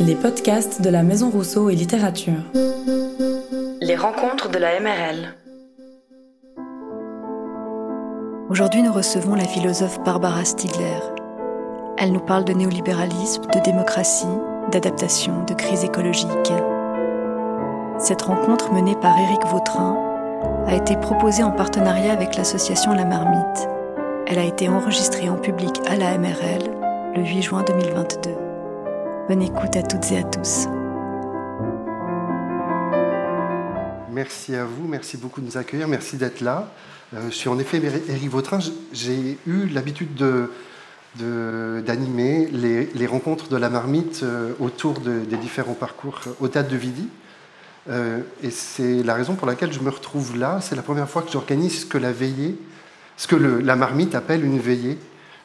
Les podcasts de la Maison Rousseau et Littérature. Les rencontres de la MRL. Aujourd'hui, nous recevons la philosophe Barbara Stigler. Elle nous parle de néolibéralisme, de démocratie, d'adaptation, de crise écologique. Cette rencontre menée par Éric Vautrin a été proposée en partenariat avec l'association La Marmite. Elle a été enregistrée en public à la MRL le 8 juin 2022. Bonne écoute à toutes et à tous. Merci à vous, merci beaucoup de nous accueillir, merci d'être là. Euh, je suis en effet Éric Vautrin. J'ai eu l'habitude d'animer les, rencontres de la marmite euh, autour des différents parcours au Théâtre de Vidi. Euh, et c'est la raison pour laquelle je me retrouve là. C'est la première fois que j'organise ce que la veillée, ce que la marmite appelle une veillée,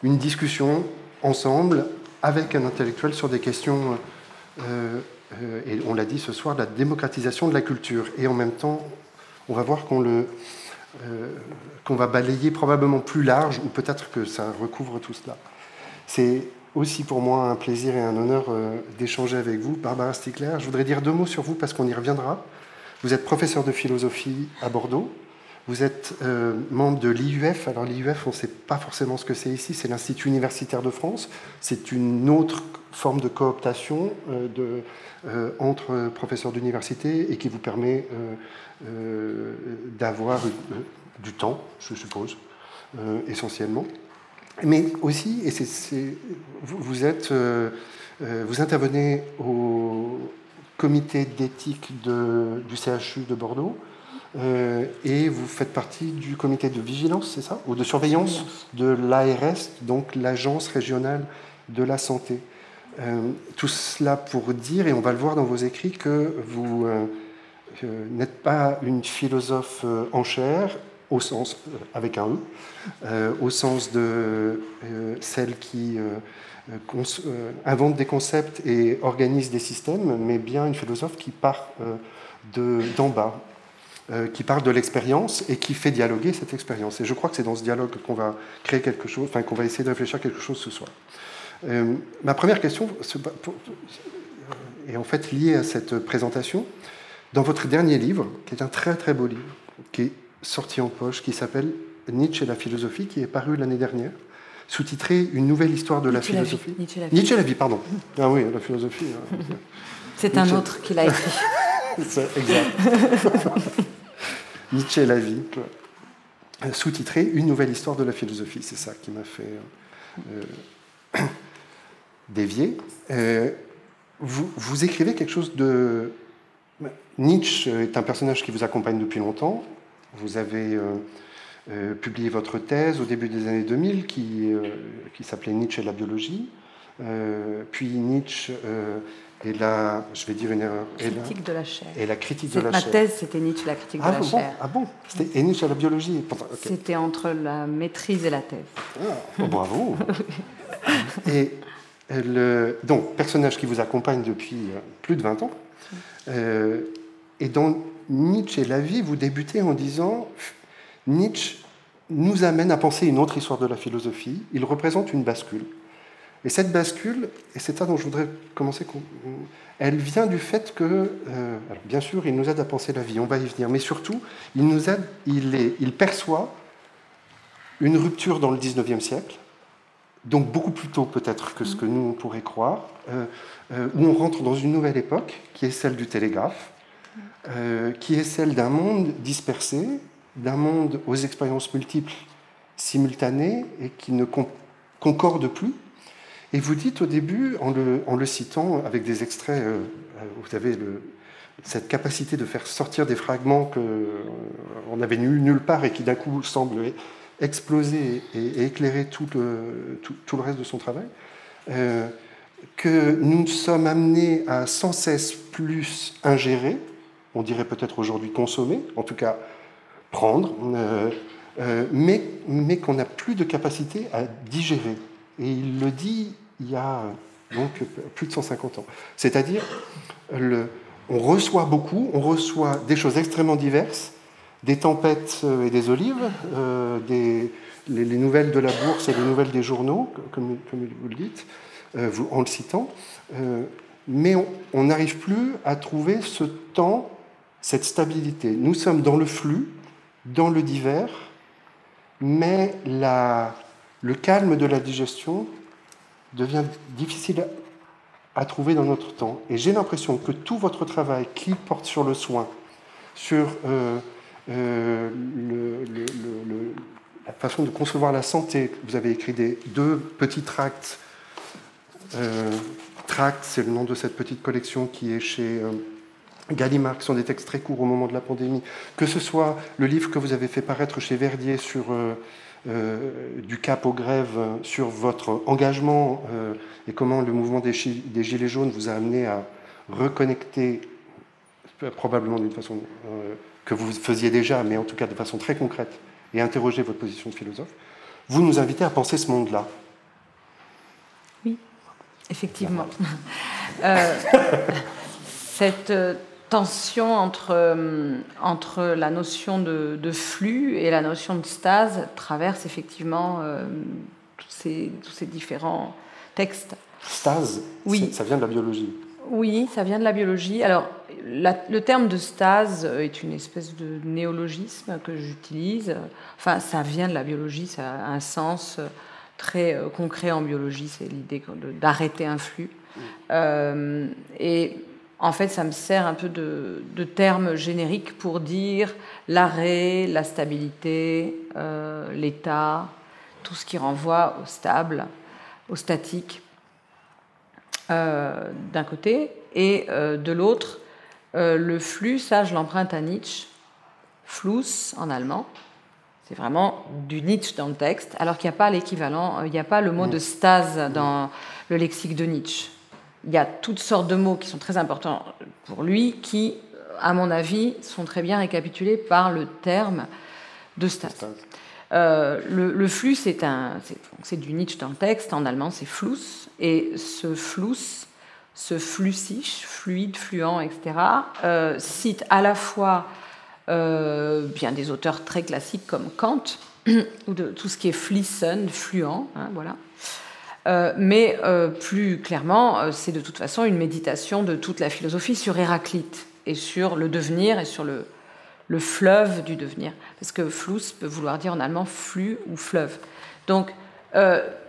une discussion ensemble avec un intellectuel sur des questions, euh, euh, et on l'a dit ce soir, de la démocratisation de la culture. Et en même temps, on va voir qu'on le qu'on va balayer probablement plus large, ou peut-être que ça recouvre tout cela. C'est aussi pour moi un plaisir et un honneur euh, d'échanger avec vous. Barbara Stickler, je voudrais dire deux mots sur vous parce qu'on y reviendra. Vous êtes professeur de philosophie à Bordeaux. Vous êtes euh, membre de l'IUF. Alors l'IUF, on ne sait pas forcément ce que c'est ici. C'est l'Institut universitaire de France. C'est une autre forme de cooptation euh, de, entre professeurs d'université et qui vous permet d'avoir du temps, je suppose, essentiellement. Mais aussi, euh, euh, vous intervenez au comité d'éthique du CHU de Bordeaux euh, et vous faites partie du comité de vigilance, c'est ça? Ou de surveillance de l'ARS, donc l'Agence régionale de la santé. tout cela pour dire, et on va le voir dans vos écrits, que vous n'êtes pas une philosophe en chair, au sens, euh, avec un E, euh, au sens de euh, celle qui invente des concepts et organise des systèmes, mais bien une philosophe qui part d'en bas, qui parle de l'expérience et qui fait dialoguer cette expérience. Et je crois que c'est dans ce dialogue qu'on va créer quelque chose, enfin qu'on va essayer de réfléchir à quelque chose ce soir. ma première question est en fait liée à cette présentation. Dans votre dernier livre, qui est un très très beau livre, qui est sorti en poche qui s'appelle Nietzsche et la philosophie, qui est paru l'année dernière, sous-titré Une nouvelle histoire de la philosophie. Nietzsche, la vie. Nietzsche la vie, pardon. Ah oui, la philosophie. Hein. C'est un autre qui l'a écrit. exact. Nietzsche et la vie. Sous-titré Une nouvelle histoire de la philosophie. C'est ça qui m'a fait euh, dévier. Euh, vous, vous écrivez quelque chose de. Nietzsche est un personnage qui vous accompagne depuis longtemps. Vous avez euh, euh, publié votre thèse au début des années 2000 qui, euh, qui s'appelait Nietzsche et la biologie. puis Nietzsche et la, je vais dire une erreur. Critique de la chair. Et la critique de la ma chair. Ma thèse, c'était Nietzsche, la critique de la chair. Ah bon C'était et Nietzsche et la biologie C'était entre la maîtrise et la thèse. Ah, oh, bravo Et le, donc, personnage qui vous accompagne depuis plus de 20 ans. et dans Nietzsche et la vie, vous débutez en disant Nietzsche nous amène à penser une autre histoire de la philosophie. Il représente une bascule. Et cette bascule, et c'est ça dont je voudrais commencer, elle vient du fait que, euh, bien sûr, il nous aide à penser la vie, on va y venir, mais surtout, il nous aide, il, perçoit une rupture dans le 19e siècle, donc beaucoup plus tôt peut-être que ce que nous on pourrait croire, euh, euh, où on rentre dans une nouvelle époque, qui est celle du télégraphe, qui est celle d'un monde dispersé, d'un monde aux expériences multiples, simultanées, et qui ne concorde plus. Et vous dites au début, en le, citant avec des extraits, euh, vous avez cette capacité de faire sortir des fragments qu'on euh, n'avait nulle part et qui d'un coup semblent exploser et, éclairer tout le, tout, le, reste de son travail, que nous sommes amenés à sans cesse plus ingérer, on dirait peut-être aujourd'hui consommer, en tout cas prendre, euh, euh, mais, mais qu'on n'a plus de capacité à digérer. Et il le dit il y a donc plus de 150 ans. C'est-à-dire, on reçoit beaucoup, on reçoit des choses extrêmement diverses, des tempêtes euh, et des olives, des, les, nouvelles de la bourse et les nouvelles des journaux, comme, vous le dites, vous, en le citant, mais on n'arrive plus à trouver ce temps, cette stabilité. Nous sommes dans le flux, dans le divers, mais le calme de la digestion devient difficile à trouver dans notre temps. Et j'ai l'impression que tout votre travail qui porte sur le soin, sur euh, euh, la façon de concevoir la santé, vous avez écrit des, deux petits tracts. Euh, tracts, c'est le nom de cette petite collection qui est chez Gallimard, qui sont des textes très courts au moment de la pandémie. Que ce soit le livre que vous avez fait paraître chez Verdier sur du cap aux grèves sur votre engagement euh, et comment le mouvement des, Gilets jaunes vous a amené à reconnecter, probablement d'une façon euh, que vous faisiez déjà, mais en tout cas de façon très concrète, et interroger votre position de philosophe, vous nous invitez à penser ce monde-là. Oui, effectivement. cette tension entre, euh, entre la notion de, flux et la notion de stase traverse effectivement euh, tous, ces, tous, ces, différents textes. Stase Oui. Ça, vient de la biologie Oui, ça vient de la biologie. Alors, le terme de stase est une espèce de néologisme que j'utilise. Enfin, ça vient de la biologie, ça a un sens très euh, concret en biologie, c'est l'idée d'arrêter un flux. et en fait, ça me sert un peu de, terme générique pour dire l'arrêt, la stabilité, euh, l'état, tout ce qui renvoie au stable, au statique, euh, d'un côté, et euh, de l'autre, le flux, ça je l'emprunte à Nietzsche, Fluss en allemand. C'est vraiment du Nietzsche dans le texte, alors qu'il n'y a pas l'équivalent, il n'y a pas le mot de stase dans le lexique de Nietzsche il y a toutes sortes de mots qui sont très importants pour lui, qui, à mon avis, sont très bien récapitulés par le terme de stade. Euh, le, flux, c'est, un, c'est, du Nietzsche dans le texte, en allemand c'est Fluss, et ce Fluss, ce flussich, fluide, fluent, etc., euh, cite à la fois euh, bien des auteurs très classiques comme Kant, ou de tout ce qui est fliessen, fluent, hein, voilà, euh, mais euh, plus clairement, euh, c'est de toute façon une méditation de toute la philosophie sur Héraclite et sur le devenir et sur le, le fleuve du devenir. Parce que Fluss peut vouloir dire en allemand flux ou fleuve. Donc,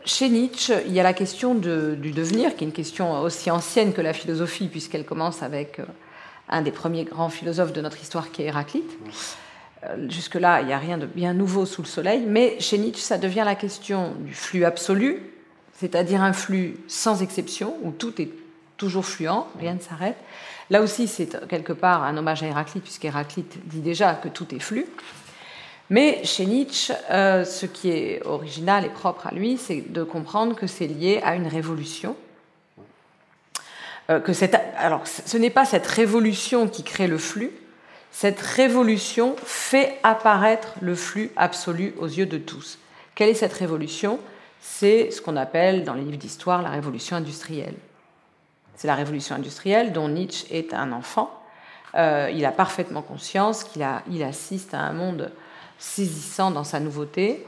chez Nietzsche, il y a la question de, du devenir, qui est une question aussi ancienne que la philosophie, puisqu'elle commence avec un des premiers grands philosophes de notre histoire, qui est Héraclite. Jusque-là, il n'y a rien de bien nouveau sous le soleil, mais chez Nietzsche, ça devient la question du flux absolu, c'est-à-dire un flux sans exception, où tout est toujours fluent, rien ne s'arrête. Là aussi, c'est quelque part un hommage à Héraclite, puisqu'Héraclite dit déjà que tout est flux. Mais chez Nietzsche, euh, ce qui est original et propre à lui, c'est de comprendre que c'est lié à une révolution. Euh, que alors, ce n'est pas cette révolution qui crée le flux, cette révolution fait apparaître le flux absolu aux yeux de tous. Quelle est cette révolution? C'est ce qu'on appelle dans les livres d'histoire la révolution industrielle. C'est la révolution industrielle dont Nietzsche est un enfant. Euh, il a parfaitement conscience qu'il il assiste à un monde saisissant dans sa nouveauté.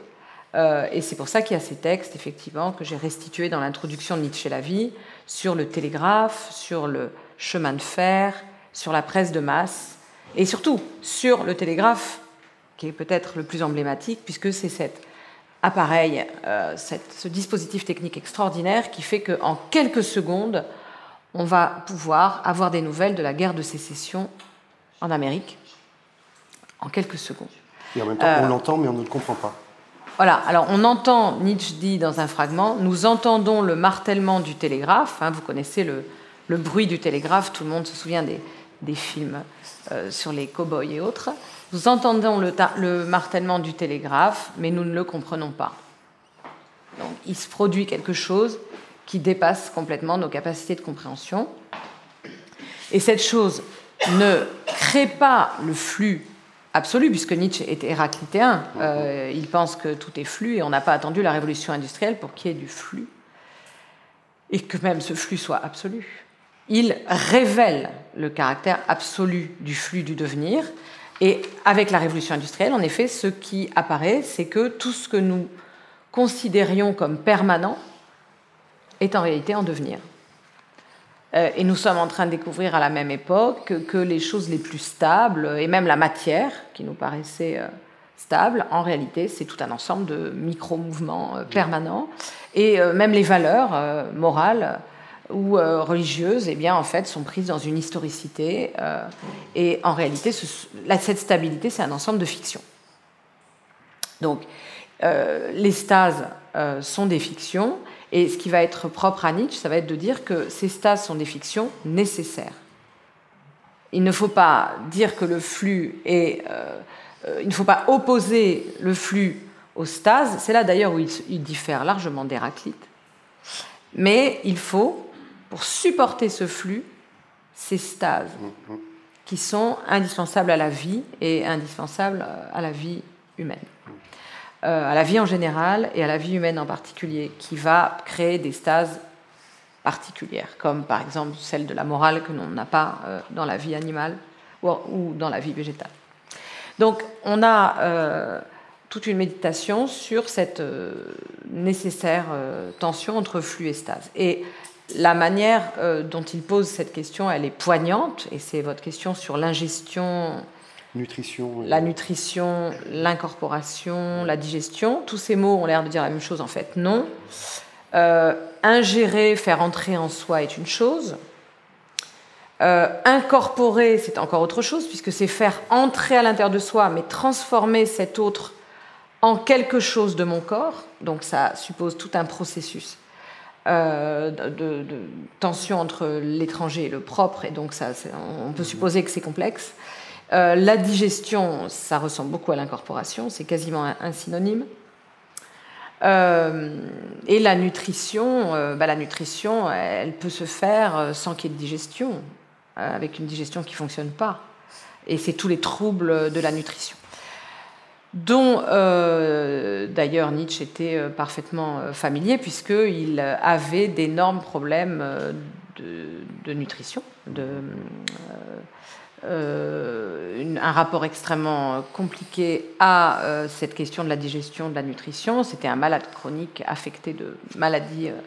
Euh, et c'est pour ça qu'il y a ces textes, effectivement, que j'ai restitués dans l'introduction de Nietzsche et la vie, sur le télégraphe, sur le chemin de fer, sur la presse de masse, et surtout sur le télégraphe, qui est peut-être le plus emblématique, puisque c'est cette appareil, euh, ce dispositif technique extraordinaire qui fait qu'en quelques secondes, on va pouvoir avoir des nouvelles de la guerre de sécession en Amérique. En quelques secondes. Et en même temps, on euh, l'entend, mais on ne le comprend pas. Voilà, alors on entend, Nietzsche dit dans un fragment, nous entendons le martèlement du télégraphe, hein, vous connaissez le, le, bruit du télégraphe, tout le monde se souvient des, des films euh, sur les cow-boys et autres. Nous entendons le, martèlement du télégraphe, mais nous ne le comprenons pas. Donc il se produit quelque chose qui dépasse complètement nos capacités de compréhension. Et cette chose ne crée pas le flux absolu, puisque Nietzsche est héraclitéen. Euh, il pense que tout est flux et on n'a pas attendu la révolution industrielle pour qu'il y ait du flux. Et que même ce flux soit absolu. Il révèle le caractère absolu du flux du devenir et avec la révolution industrielle, en effet, ce qui apparaît, c'est que tout ce que nous considérions comme permanent est en réalité en devenir. et nous sommes en train de découvrir à la même époque que les choses les plus stables, et même la matière, qui nous paraissait stable, en réalité, c'est tout un ensemble de micro-mouvements permanents. Et même les valeurs morales ou religieuses, eh bien, en fait, sont prises dans une historicité. et en réalité, cette stabilité, c'est un ensemble de fictions. Donc, euh, les stases euh, sont des fictions, et ce qui va être propre à Nietzsche, ça va être de dire que ces stases sont des fictions nécessaires. Il ne faut pas dire que le flux est. Euh, il ne faut pas opposer le flux aux stases. C'est là d'ailleurs où il, il, diffère largement d'Héraclite. Mais il faut, pour supporter ce flux, ces stases qui sont indispensables à la vie et indispensables à la vie humaine. Euh, à la vie en général et à la vie humaine en particulier, qui va créer des stases particulières, comme par exemple celle de la morale que l'on n'a pas euh, dans la vie animale ou, dans la vie végétale. Donc on a euh, toute une méditation sur cette nécessaire tension entre flux et stase. Et la manière dont il pose cette question, elle est poignante, et c'est votre question sur l'ingestion Nutrition. La nutrition, l'incorporation, la digestion. Tous ces mots ont l'air de dire la même chose, en fait, non. Euh, ingérer, faire entrer en soi est une chose. Euh, incorporer, c'est encore autre chose, puisque c'est faire entrer à l'intérieur de soi, mais transformer cet autre en quelque chose de mon corps. Donc ça suppose tout un processus euh, de, tension entre l'étranger et le propre, et donc ça, on peut supposer que c'est complexe. Euh, la digestion, ça ressemble beaucoup à l'incorporation, c'est quasiment un, synonyme. Euh, et la nutrition, bah, la nutrition, elle peut se faire sans qu'il y ait de digestion, avec une digestion qui ne fonctionne pas. Et c'est tous les troubles de la nutrition, dont d'ailleurs Nietzsche était parfaitement familier, puisqu'il avait d'énormes problèmes de, nutrition, euh, un rapport extrêmement compliqué à euh, cette question de la digestion, de la nutrition. C'était un malade chronique affecté de maladies euh,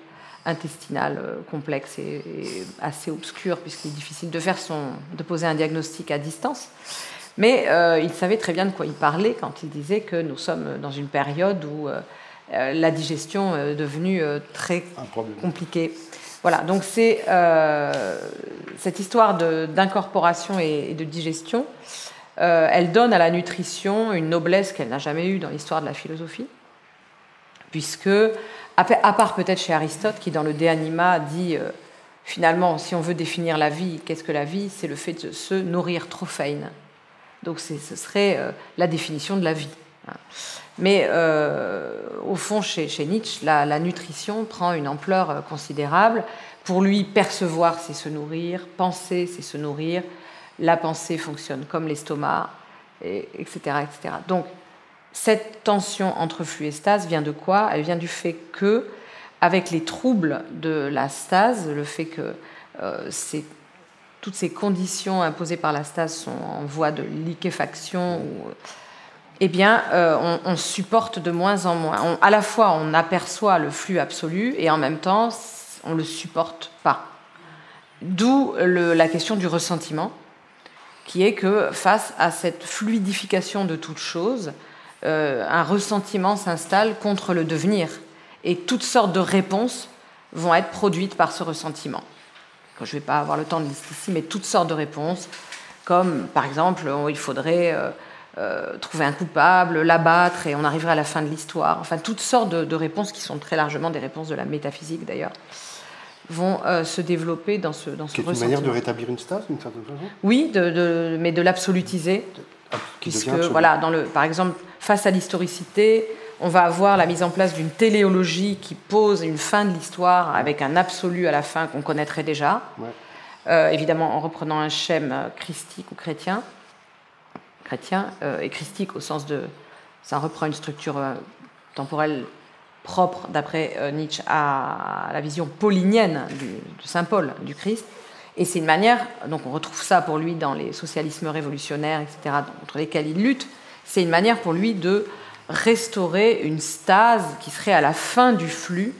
intestinales complexes et, assez obscures, puisqu'il est difficile de, faire de poser un diagnostic à distance. Mais il savait très bien de quoi il parlait quand il disait que nous sommes dans une période où la digestion est devenue très compliquée. Voilà, donc c'est euh, cette histoire d'incorporation et, de digestion. Euh, elle donne à la nutrition une noblesse qu'elle n'a jamais eue dans l'histoire de la philosophie, puisque, à, part peut-être chez Aristote, qui dans le De Anima dit euh, finalement, si on veut définir la vie, qu'est-ce que la vie? C'est le fait de se nourrir trophéine. Donc ce serait la définition de la vie. Hein. Mais euh, au fond, chez, Nietzsche, la, nutrition prend une ampleur euh, considérable. Pour lui, percevoir, c'est se nourrir, penser, c'est se nourrir. La pensée fonctionne comme l'estomac, etc., etc. Donc, cette tension entre flux et stase vient de quoi? Elle vient du fait que, avec les troubles de la stase, le fait que euh, toutes ces conditions imposées par la stase sont en voie de liquéfaction eh bien, euh, on, supporte de moins en moins. à la fois, on aperçoit le flux absolu et en même temps, on ne le supporte pas. D'où la question du ressentiment, qui est que face à cette fluidification de toute chose, euh, un ressentiment s'installe contre le devenir. Et toutes sortes de réponses vont être produites par ce ressentiment. Je ne vais pas avoir le temps de lister ici, mais toutes sortes de réponses, comme par exemple, il faudrait... Euh, euh, trouver un coupable, l'abattre, et on arriverait à la fin de l'histoire. Enfin, toutes sortes de, réponses qui sont très largement des réponses de la métaphysique d'ailleurs vont euh, se développer dans ce dans C'est une manière de rétablir une stase, d'une certaine façon? Oui, de, mais de l'absolutiser, ah, puisque voilà, dans le, par exemple, face à l'historicité, on va avoir la mise en place d'une téléologie qui pose une fin de l'histoire avec un absolu à la fin qu'on connaîtrait déjà, euh, évidemment en reprenant un schème christique ou chrétien chrétien euh, et christique au sens de ça reprend une structure euh, temporelle propre d'après Nietzsche à la vision paulinienne de saint Paul du Christ. Et c'est une manière donc on retrouve ça pour lui dans les socialismes révolutionnaires etc contre lesquels il lutte c'est une manière pour lui de restaurer une stase qui serait à la fin du flux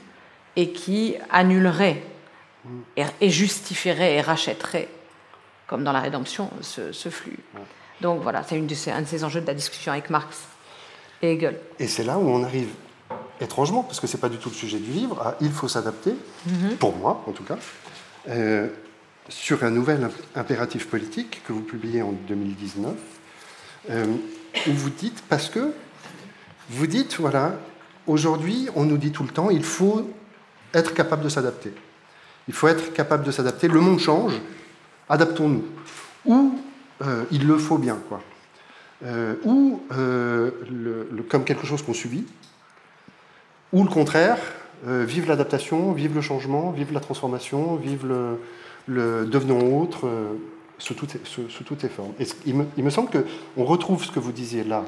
et qui annulerait et, justifierait et rachèterait, comme dans la rédemption, ce, flux. Donc voilà, c'est un de ces enjeux de la discussion avec Marx et Hegel. Et c'est là où on arrive étrangement, parce que ce n'est pas du tout le sujet du livre, à il faut s'adapter, mhm. pour moi en tout cas, euh, sur un nouvel impératif politique que vous publiez en 2019, euh, où vous dites, parce que vous dites, voilà, aujourd'hui on nous dit tout le temps, il faut être capable de s'adapter. Il faut être capable de s'adapter. Le monde change, adaptons-nous. Ou euh, il le faut bien, quoi. ou le, comme quelque chose qu'on subit, ou le contraire, euh, vive l'adaptation, vive le changement, vive la transformation, vive le, le devenons autre, euh, sous, toutes, les formes. Et il, me, il, me, semble qu'on retrouve ce que vous disiez là,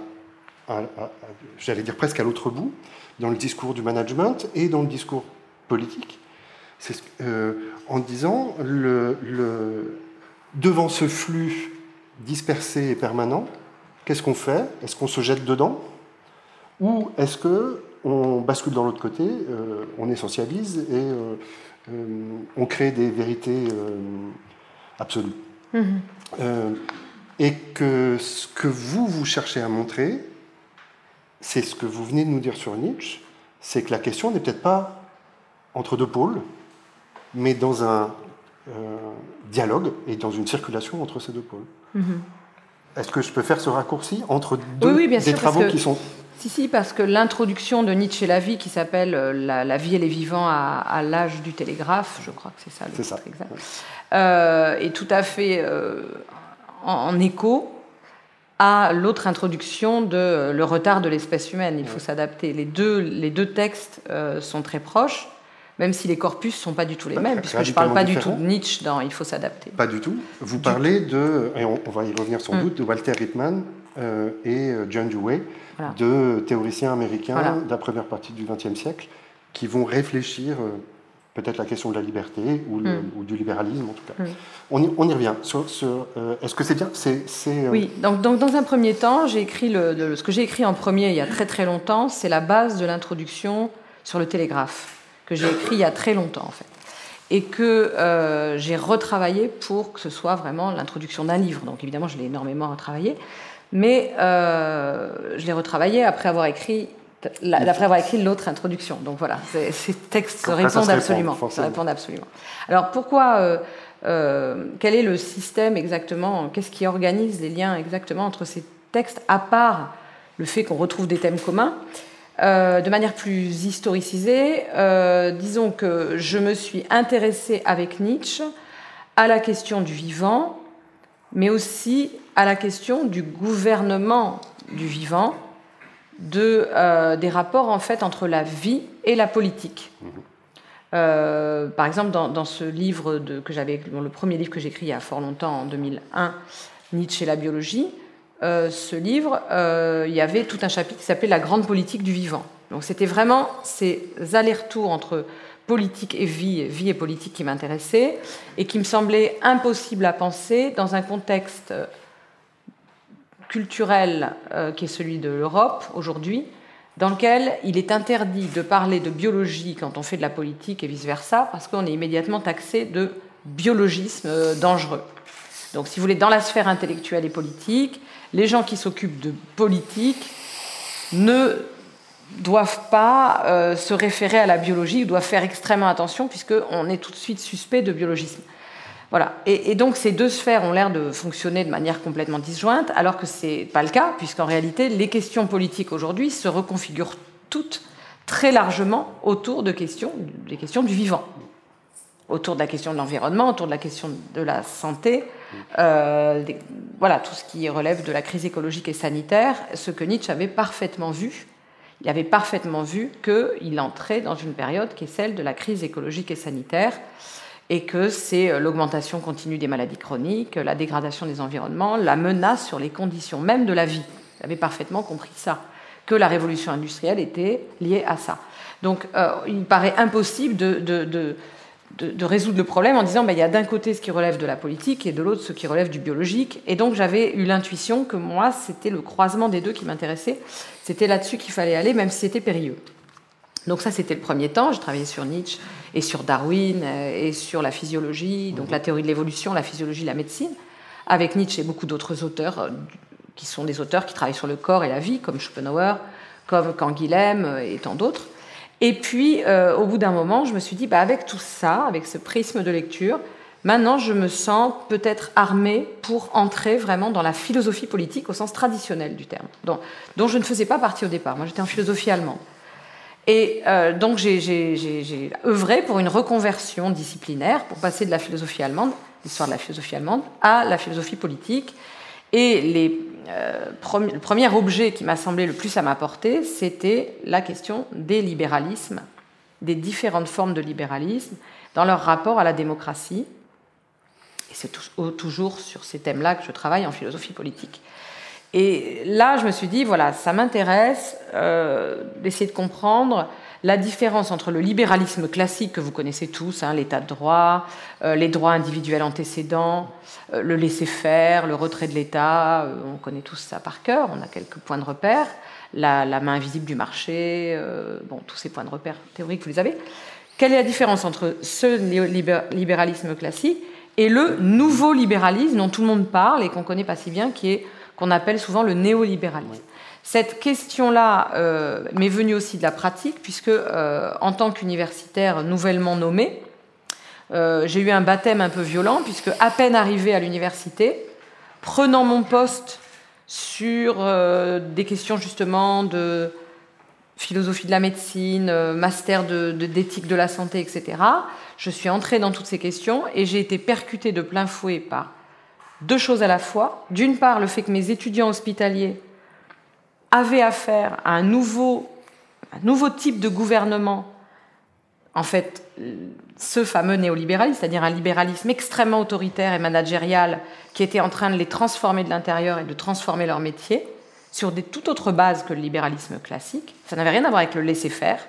j'allais dire presque à l'autre bout, dans le discours du management et dans le discours politique. Euh, en disant, le, le, devant ce flux dispersé et permanent, qu'est-ce qu'on fait? Est-ce qu'on se jette dedans? Ou est-ce que on bascule dans l'autre côté, euh, on essentialise et euh, on crée des vérités absolues? Mhm. et que ce que vous, vous cherchez à montrer, c'est ce que vous venez de nous dire sur Nietzsche, c'est que la question n'est peut-être pas entre deux pôles, mais dans un dialogue et dans une circulation entre ces deux pôles. Mhm. Est-ce que je peux faire ce raccourci entre deux des travaux qui sont si, si, parce que l'introduction de Nietzsche et la vie, qui s'appelle euh, la, vie et les vivants à, l'âge du télégraphe, je crois que c'est ça le titre exact, euh, est tout à fait euh, en, écho à l'autre introduction de Le retard de l'espèce humaine. Il faut s'adapter. Les deux, les deux textes sont très proches même si les corpus ne sont pas du tout les mêmes, puisque je ne parle pas du tout de Nietzsche dans Il faut s'adapter. Pas du tout. Vous parlez de, et on, va y revenir sans mm. doute, de Walter Lippmann et John Dewey, de théoriciens américains de la première partie du XXe siècle qui vont réfléchir euh, peut-être la question de la liberté ou, hmm. du libéralisme en tout cas. Hmm. On, y, revient. Euh, est-ce que c'est bien? C'est, euh, Oui, donc, dans un premier temps, j'ai écrit le, ce que j'ai écrit en premier il y a très très longtemps, c'est la base de l'introduction sur le télégraphe, que j'ai écrit il y a très longtemps en fait. Et que j'ai retravaillé pour que ce soit vraiment l'introduction d'un livre. Donc évidemment, je l'ai énormément retravaillé. Mais euh, je l'ai retravaillé après avoir écrit après avoir écrit l'autre introduction. Donc voilà, ces textes se répondent absolument. Se répondent absolument. Alors pourquoi euh, euh, Quel est le système exactement Qu'est-ce qui organise les liens exactement entre ces textes, à part le fait qu'on retrouve des thèmes communs de manière plus historicisée, disons que je me suis intéressée avec Nietzsche à la question du vivant, mais aussi à la question du gouvernement du vivant, de, euh, des rapports en fait entre la vie et la politique. Mhm. Euh, par exemple, dans, ce livre de, que j'avais, le premier livre que j'ai écrit il y a fort longtemps, en 2001, Nietzsche et la biologie, euh, ce livre, il y avait tout un chapitre qui s'appelait La grande politique du vivant. Donc c'était vraiment ces allers-retours entre politique et vie, vie et politique qui m'intéressaient et qui me semblaient impossibles à penser dans un contexte culturel euh, qui est celui de l'Europe aujourd'hui, dans lequel il est interdit de parler de biologie quand on fait de la politique et vice-versa, parce qu'on est immédiatement taxé de biologisme euh, dangereux. Donc, si vous voulez, dans la sphère intellectuelle et politique, les gens qui s'occupent de politique ne doivent pas euh, se référer à la biologie, doivent faire extrêmement attention, puisqu'on est tout de suite suspect de biologisme. Voilà. Et, donc ces deux sphères ont l'air de fonctionner de manière complètement disjointe, alors que ce n'est pas le cas, puisqu'en réalité, les questions politiques aujourd'hui se reconfigurent toutes très largement autour de questions, des questions du vivant, autour de la question de l'environnement, autour de la question de la santé, euh, voilà, tout ce qui relève de la crise écologique et sanitaire, ce que Nietzsche avait parfaitement vu. Il avait parfaitement vu qu'il entrait dans une période qui est celle de la crise écologique et sanitaire, et que c'est euh, l'augmentation continue des maladies chroniques, la dégradation des environnements, la menace sur les conditions même de la vie. Vous avez parfaitement compris ça, que la révolution industrielle était liée à ça. Donc euh, il paraît impossible de, de, résoudre le problème en disant ben, il y a d'un côté ce qui relève de la politique et de l'autre ce qui relève du biologique. Et donc j'avais eu l'intuition que moi, c'était le croisement des deux qui m'intéressait. C'était là-dessus qu'il fallait aller, même si c'était périlleux. Donc ça, c'était le premier temps. J'ai travaillé sur Nietzsche et sur Darwin, et sur la physiologie, donc la théorie de l'évolution, la physiologie, la médecine, avec Nietzsche et beaucoup d'autres auteurs qui sont des auteurs qui travaillent sur le corps et la vie, comme Schopenhauer, comme Canguilhem et tant d'autres. Et puis, au bout d'un moment, je me suis dit, bah, avec tout ça, avec ce prisme de lecture, Maintenant, je me sens peut-être armée pour entrer vraiment dans la philosophie politique au sens traditionnel du terme, dont, je ne faisais pas partie au départ. Moi, j'étais en philosophie allemande. Et euh, donc, j'ai œuvré pour une reconversion disciplinaire, pour passer de la philosophie allemande, l'histoire de la philosophie allemande, à la philosophie politique. Et euh, le premier objet qui m'a semblé le plus à m'apporter, c'était la question des libéralismes, des différentes formes de libéralisme, dans leur rapport à la démocratie, et c'est toujours sur ces thèmes-là que je travaille en philosophie politique. Et là, je me suis dit, voilà, ça m'intéresse euh, d'essayer de comprendre la différence entre le libéralisme classique que vous connaissez tous, hein, l'état de droit, euh, les droits individuels antécédents, euh, le laisser-faire, le retrait de l'État, on connaît tous ça par cœur, on a quelques points de repère, la, la main invisible du marché, bon, tous ces points de repère théoriques, vous les avez. Quelle est la différence entre ce libéralisme classique et le nouveau libéralisme dont tout le monde parle et qu'on connaît pas si bien, qui est qu'on appelle souvent le néolibéralisme. Cette question-là euh, m'est venue aussi de la pratique, puisque euh, en tant qu'universitaire nouvellement nommé, euh, j'ai eu un baptême un peu violent, puisque à peine arrivé à l'université, prenant mon poste sur des questions justement de philosophie de la médecine, master d'éthique de, de, la santé, etc. Je suis entrée dans toutes ces questions et j'ai été percutée de plein fouet par deux choses à la fois. D'une part, le fait que mes étudiants hospitaliers avaient affaire à un nouveau, un nouveau type de gouvernement, en fait, ce fameux néolibéralisme, c'est-à-dire un libéralisme extrêmement autoritaire et managérial qui était en train de les transformer de l'intérieur et de transformer leur métier sur des tout autres bases que le libéralisme classique. Ça n'avait rien à voir avec le laisser-faire.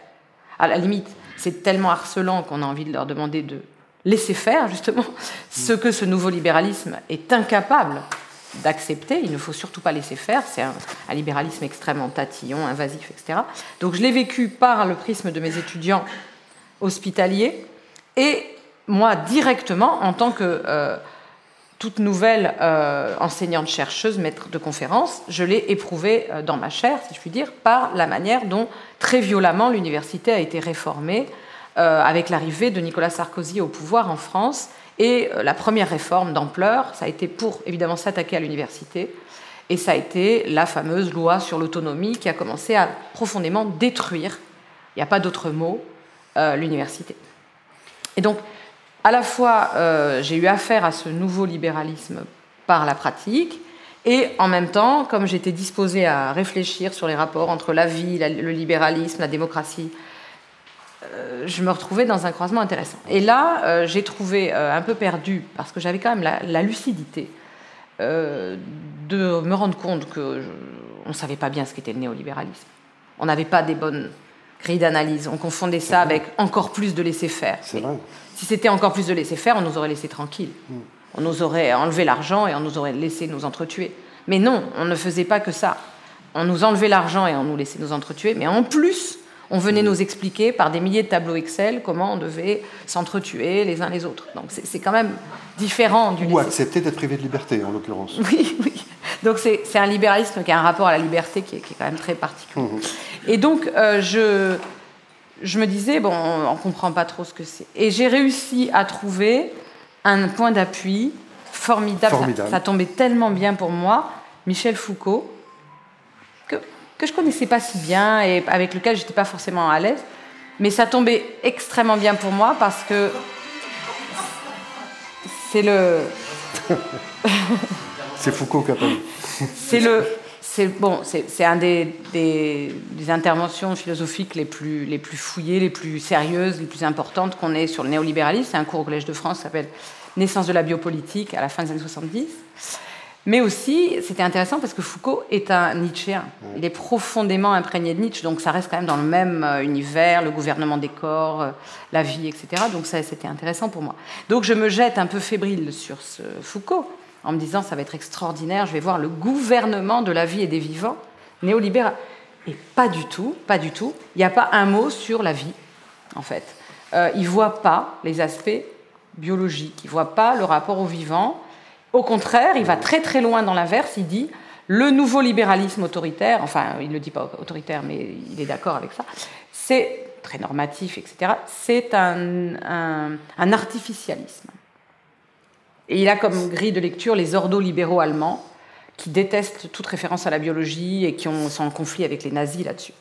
À la limite, c'est tellement harcelant qu'on a envie de leur demander de laisser faire, justement, ce que ce nouveau libéralisme est incapable d'accepter. Il ne faut surtout pas laisser faire. C'est un, libéralisme extrêmement tatillon, invasif, etc. Donc je l'ai vécu par le prisme de mes étudiants hospitaliers et moi directement en tant que euh, toute nouvelle euh, enseignante-chercheuse, maître de conférence, je l'ai éprouvée euh, dans ma chair, si je puis dire, par la manière dont très violemment l'université a été réformée avec l'arrivée de Nicolas Sarkozy au pouvoir en France. Et la première réforme d'ampleur, ça a été pour évidemment s'attaquer à l'université, et ça a été la fameuse loi sur l'autonomie qui a commencé à profondément détruire, il n'y a pas d'autre mot, l'université. Et donc, à la fois, euh, j'ai eu affaire à ce nouveau libéralisme par la pratique, et en même temps, comme j'étais disposée à réfléchir sur les rapports entre la vie, le libéralisme, la démocratie, euh, je me retrouvais dans un croisement intéressant. Et là, euh, j'ai trouvé un peu perdu, parce que j'avais quand même la, lucidité de me rendre compte qu'on ne savait pas bien ce qu'était le néolibéralisme. On n'avait pas des bonnes grilles d'analyse. On confondait ça avec encore plus de laisser-faire. C'est vrai. Si c'était encore plus de laisser faire, on nous aurait laissé tranquilles. Mm. On nous aurait enlevé l'argent et on nous aurait laissé nous entretuer. Mais non, on ne faisait pas que ça. On nous enlevait l'argent et on nous laissait nous entretuer, mais en plus, on venait nous expliquer par des milliers de tableaux Excel comment on devait s'entretuer les uns les autres. Donc c'est quand même différent du Ou accepter d'être privé de liberté, en l'occurrence. Oui, oui. Donc c'est un libéralisme qui a un rapport à la liberté qui est, quand même très particulier. Mm-hmm. Et donc euh, je je me disais, bon, on ne comprend pas trop ce que c'est. Et j'ai réussi à trouver un point d'appui formidable. Ça, tombait tellement bien pour moi, Michel Foucault, que, je connaissais pas si bien et avec lequel j'étais pas forcément à l'aise. Mais ça tombait extrêmement bien pour moi parce que c'est le. c'est Foucault qui a C'est le c'est bon, c'est un des, des, interventions philosophiques les plus, les plus fouillées, les plus sérieuses, les plus importantes qu'on ait sur le néolibéralisme. C'est un cours au Collège de France qui s'appelle Naissance de la biopolitique à la fin des années 70. Mais aussi, c'était intéressant parce que Foucault est un Nietzschéen. Il est profondément imprégné de Nietzsche, donc ça reste quand même dans le même euh, univers, le gouvernement des corps, euh, la vie, etc. Donc ça, c'était intéressant pour moi. Donc je me jette un peu fébrile sur ce Foucault en me disant ça va être extraordinaire, je vais voir le gouvernement de la vie et des vivants néolibéral. Et pas du tout, pas du tout. Il n'y a pas un mot sur la vie, en fait. euh, il ne voit pas les aspects biologiques, il ne voit pas le rapport au vivant. Au contraire, il va très très loin dans l'inverse, il dit le nouveau libéralisme autoritaire, enfin il ne le dit pas autoritaire, mais il est d'accord avec ça, c'est très normatif, etc., c'est un, un, artificialisme. Et il a comme grille de lecture les ordo-libéraux allemands, qui détestent toute référence à la biologie et qui ont, sont en conflit avec les nazis là-dessus.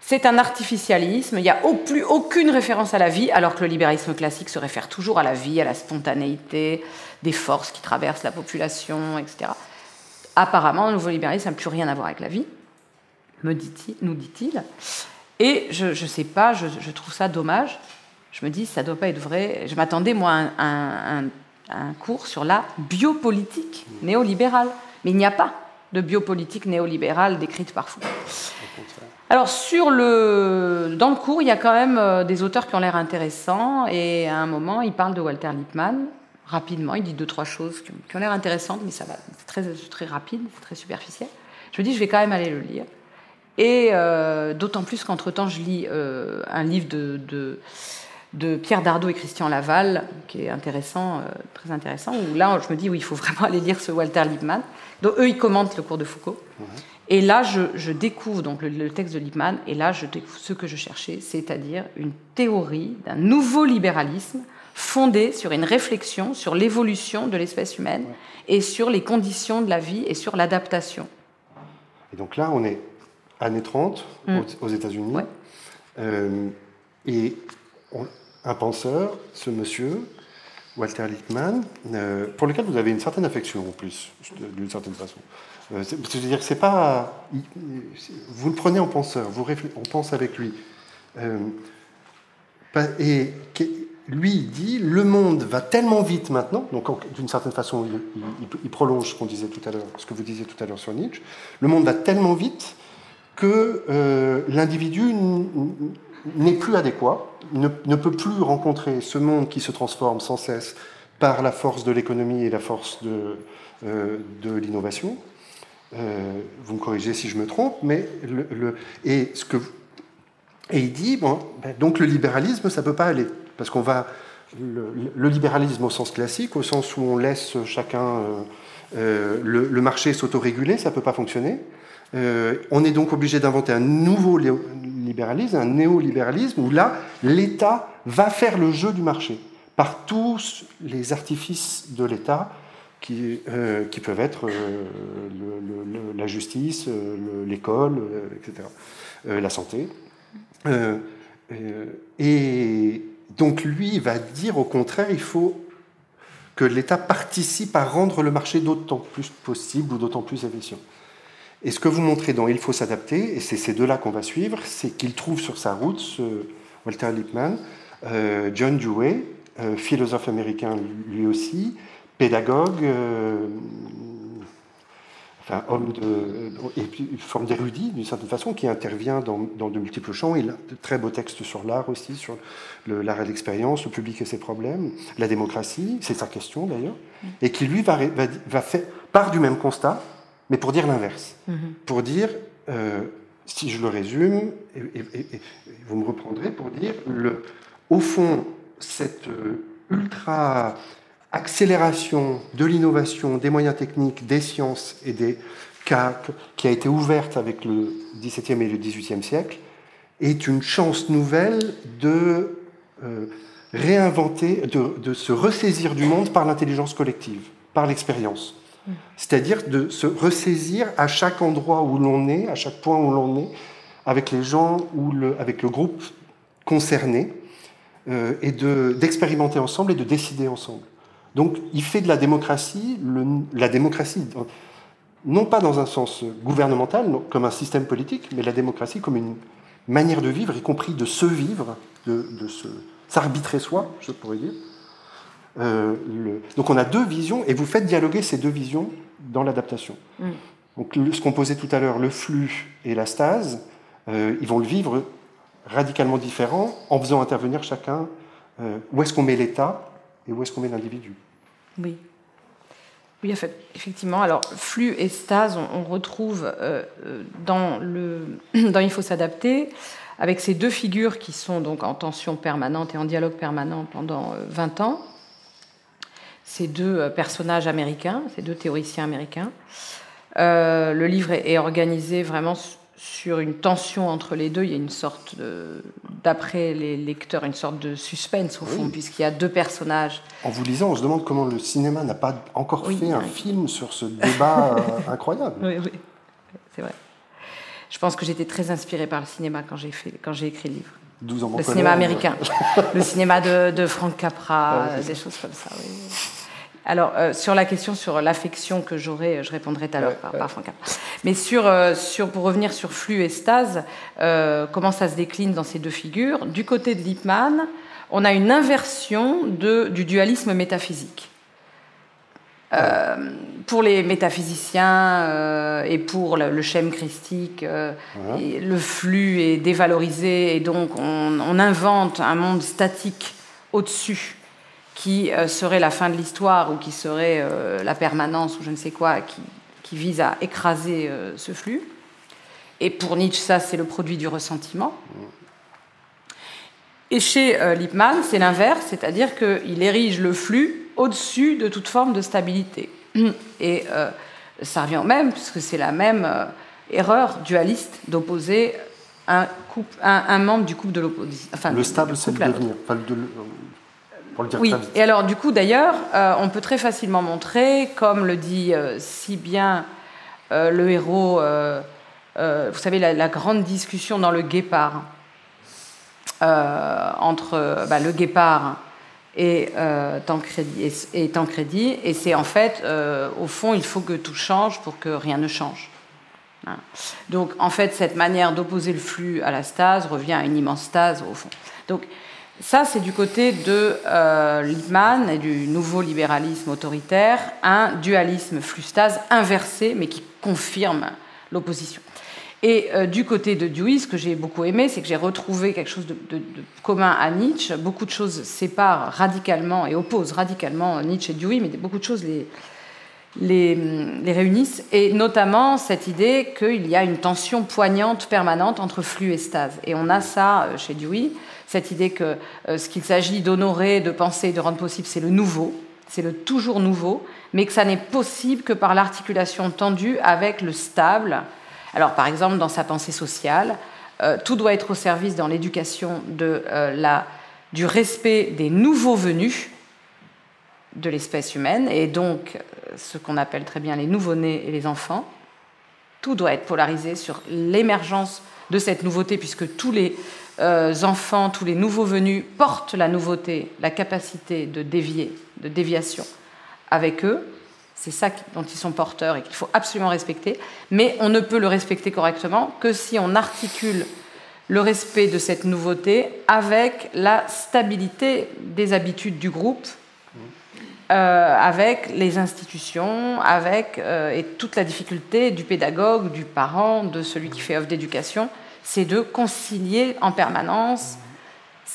C'est un artificialisme, il n'y a plus aucune référence à la vie, alors que le libéralisme classique se réfère toujours à la vie, à la spontanéité, des forces qui traversent la population, etc. Apparemment, le nouveau libéralisme n'a plus rien à voir avec la vie, me dit nous dit-il. Et je ne sais pas, je, trouve ça dommage. Je me dis, ça ne doit pas être vrai. Je m'attendais, moi, à un, un, cours sur la biopolitique néolibérale. Mais il n'y a pas de biopolitique néolibérale décrite par Foucault. Alors, sur le, dans le cours, il y a quand même euh, des auteurs qui ont l'air intéressants. Et à un moment, il parle de Walter Lippmann, rapidement. Il dit deux, trois choses qui ont, l'air intéressantes, mais ça va, c'est très, très rapide, très superficiel. Je me dis, je vais quand même aller le lire. Et euh, d'autant plus qu'entre-temps, je lis euh, un livre de, de, de, Pierre Dardot et Christian Laval, qui est intéressant, très intéressant, où là, je me dis, oui, il faut vraiment aller lire ce Walter Lippmann. Donc, eux, ils commentent le cours de Foucault. Et là, je, découvre donc le, texte de Lippmann, et là, je découvre ce que je cherchais, c'est-à-dire une théorie d'un nouveau libéralisme fondé sur une réflexion sur l'évolution de l'espèce humaine et sur les conditions de la vie et sur l'adaptation. Et donc là, on est années 30 mm. aux, États-Unis, euh, et un penseur, ce monsieur, Walter Lippmann, euh, pour lequel vous avez une certaine affection en plus, d'une certaine façon. Euh, c'est-à-dire c'est pas. Vous le prenez en penseur, vous on pense avec lui. Euh, et lui, dit le monde va tellement vite maintenant, donc d'une certaine façon, il, prolonge ce disait tout à ce que vous disiez tout à l'heure sur Nietzsche. Le monde va tellement vite que euh, l'individu n'est plus adéquat, ne, ne, peut plus rencontrer ce monde qui se transforme sans cesse par la force de l'économie et la force de, de l'innovation. Euh, vous me corrigez si je me trompe, mais le, et ce que et il dit bon, ben, donc le libéralisme ça peut pas aller parce qu'on va le, libéralisme au sens classique, au sens où on laisse chacun euh, euh, le, marché s'autoréguler, ça peut pas fonctionner. on est donc obligé d'inventer un nouveau libéralisme, un néolibéralisme, où là, l'État va faire le jeu du marché par tous les artifices de l'État qui, euh, qui peuvent être euh, la justice, euh, l'école, etc., la santé. et donc lui va dire au contraire, il faut que l'État participe à rendre le marché d'autant plus possible ou d'autant plus efficient. Et ce que vous montrez dans Il faut s'adapter, et c'est ces deux-là qu'on va suivre, c'est qu'il trouve sur sa route, Walter Lippmann, John Dewey, philosophe américain lui aussi, pédagogue, euh, enfin, homme de, et puis une forme d'érudit d'une certaine façon qui intervient dans, de multiples champs. Il a de très beaux textes sur l'art aussi, sur l'art et l'expérience, le public et ses problèmes, la démocratie, c'est sa question d'ailleurs, et qui lui va, va, faire, part du même constat, mais pour dire l'inverse. Mm-hmm. Pour dire, euh, si je le résume, et, vous me reprendrez pour dire, le, au fond, cette euh, ultra accélération de l'innovation, des moyens techniques, des sciences et des cas qui a été ouverte avec le XVIIe et le XVIIIe siècle, est une chance nouvelle de euh, réinventer, de, se ressaisir du monde par l'intelligence collective, par l'expérience. C'est-à-dire de se ressaisir à chaque endroit où l'on est, à chaque point où l'on est, avec les gens ou le, avec le groupe concerné, euh, et d'expérimenter ensemble et de décider ensemble. Donc il fait de la démocratie, la démocratie, non pas dans un sens gouvernemental, comme un système politique, mais la démocratie comme une manière de vivre, y compris de se vivre, de, s'arbitrer soi, je pourrais dire. Euh, donc on a deux visions, et vous faites dialoguer ces deux visions dans l'adaptation. Mm. Donc ce qu'on posait tout à l'heure, le flux et la stase, euh, ils vont le vivre radicalement différent en faisant intervenir chacun. Euh, où est-ce qu'on met l'État et où est-ce qu'on met l'individu? Oui. Oui, effectivement. Alors, flux et stase, on, retrouve dans, le, dans Il faut s'adapter, avec ces deux figures qui sont donc en tension permanente et en dialogue permanent pendant 20 ans. Ces deux personnages américains, ces deux théoriciens américains. le livre est organisé vraiment sur une tension entre les deux. Il y a une sorte, d'après les lecteurs, une sorte de suspense au fond, puisqu'il y a deux personnages. En vous lisant, on se demande comment le cinéma n'a pas encore fait un film sur ce débat euh, incroyable. Oui, oui, c'est vrai. Je pense que j'étais très inspirée par le cinéma quand j'ai, fait, quand j'ai écrit le livre. 12 ans le cinéma américain, le cinéma de, de Frank Capra, ah des choses comme ça. Oui. Alors, euh, sur la question sur l'affection que j'aurai, je répondrai tout à l'heure par, par Mais sur, euh, sur, pour revenir sur flux et stase, euh, comment ça se décline dans ces deux figures Du côté de Lippmann, on a une inversion de, du dualisme métaphysique. pour les métaphysiciens et pour le, le schème christique, le flux est dévalorisé et donc on, on invente un monde statique au-dessus qui euh, serait la fin de l'histoire ou qui serait euh, la permanence ou je ne sais quoi, qui, vise à écraser euh, ce flux. Et pour Nietzsche, ça, c'est le produit du ressentiment. Et chez Lippmann, c'est l'inverse, c'est-à-dire qu'il érige le flux au-dessus de toute forme de stabilité. Et ça revient au même, puisque c'est la même erreur dualiste d'opposer un, un, membre du couple de l'opposition. Enfin, le stable, c'est le devenir. Enfin, oui, et alors du coup d'ailleurs, euh, on peut très facilement montrer, comme le dit euh, si bien euh, le héros, vous savez, la, grande discussion dans le guépard entre bah, le guépard et Tancredi, et, Tancredi, et c'est en fait, au fond, il faut que tout change pour que rien ne change. Hein. Donc en fait, cette manière d'opposer le flux à la stase revient à une immense stase au fond. Donc ça, c'est du côté de euh, et du nouveau libéralisme autoritaire, un dualisme flustase inversé, mais qui confirme l'opposition. Et euh, du côté de Dewey, ce que j'ai beaucoup aimé, c'est que j'ai retrouvé quelque chose de, commun à Nietzsche. Beaucoup de choses séparent radicalement et opposent radicalement Nietzsche et Dewey, mais beaucoup de choses les, les, les réunissent, et notamment cette idée qu'il y a une tension poignante permanente entre flux et stase. Et on a ça euh, chez Dewey cette idée que euh, ce qu'il s'agit d'honorer, de penser, de rendre possible, c'est le nouveau, c'est le toujours nouveau, mais que ça n'est possible que par l'articulation tendue avec le stable. Alors, par exemple, dans sa pensée sociale, euh, tout doit être au service dans l'éducation de euh, la, du respect des nouveaux venus de l'espèce humaine, et donc ce qu'on appelle très bien les nouveau-nés et les enfants. Tout doit être polarisé sur l'émergence de cette nouveauté, puisque tous les euh, enfants, tous les nouveaux venus portent la nouveauté, la capacité de dévier, de déviation avec eux. C'est ça dont ils sont porteurs et qu'il faut absolument respecter. Mais on ne peut le respecter correctement que si on articule le respect de cette nouveauté avec la stabilité des habitudes du groupe, euh, avec les institutions, avec euh, et toute la difficulté du pédagogue, du parent, de celui qui fait œuvre d'éducation c'est de concilier en permanence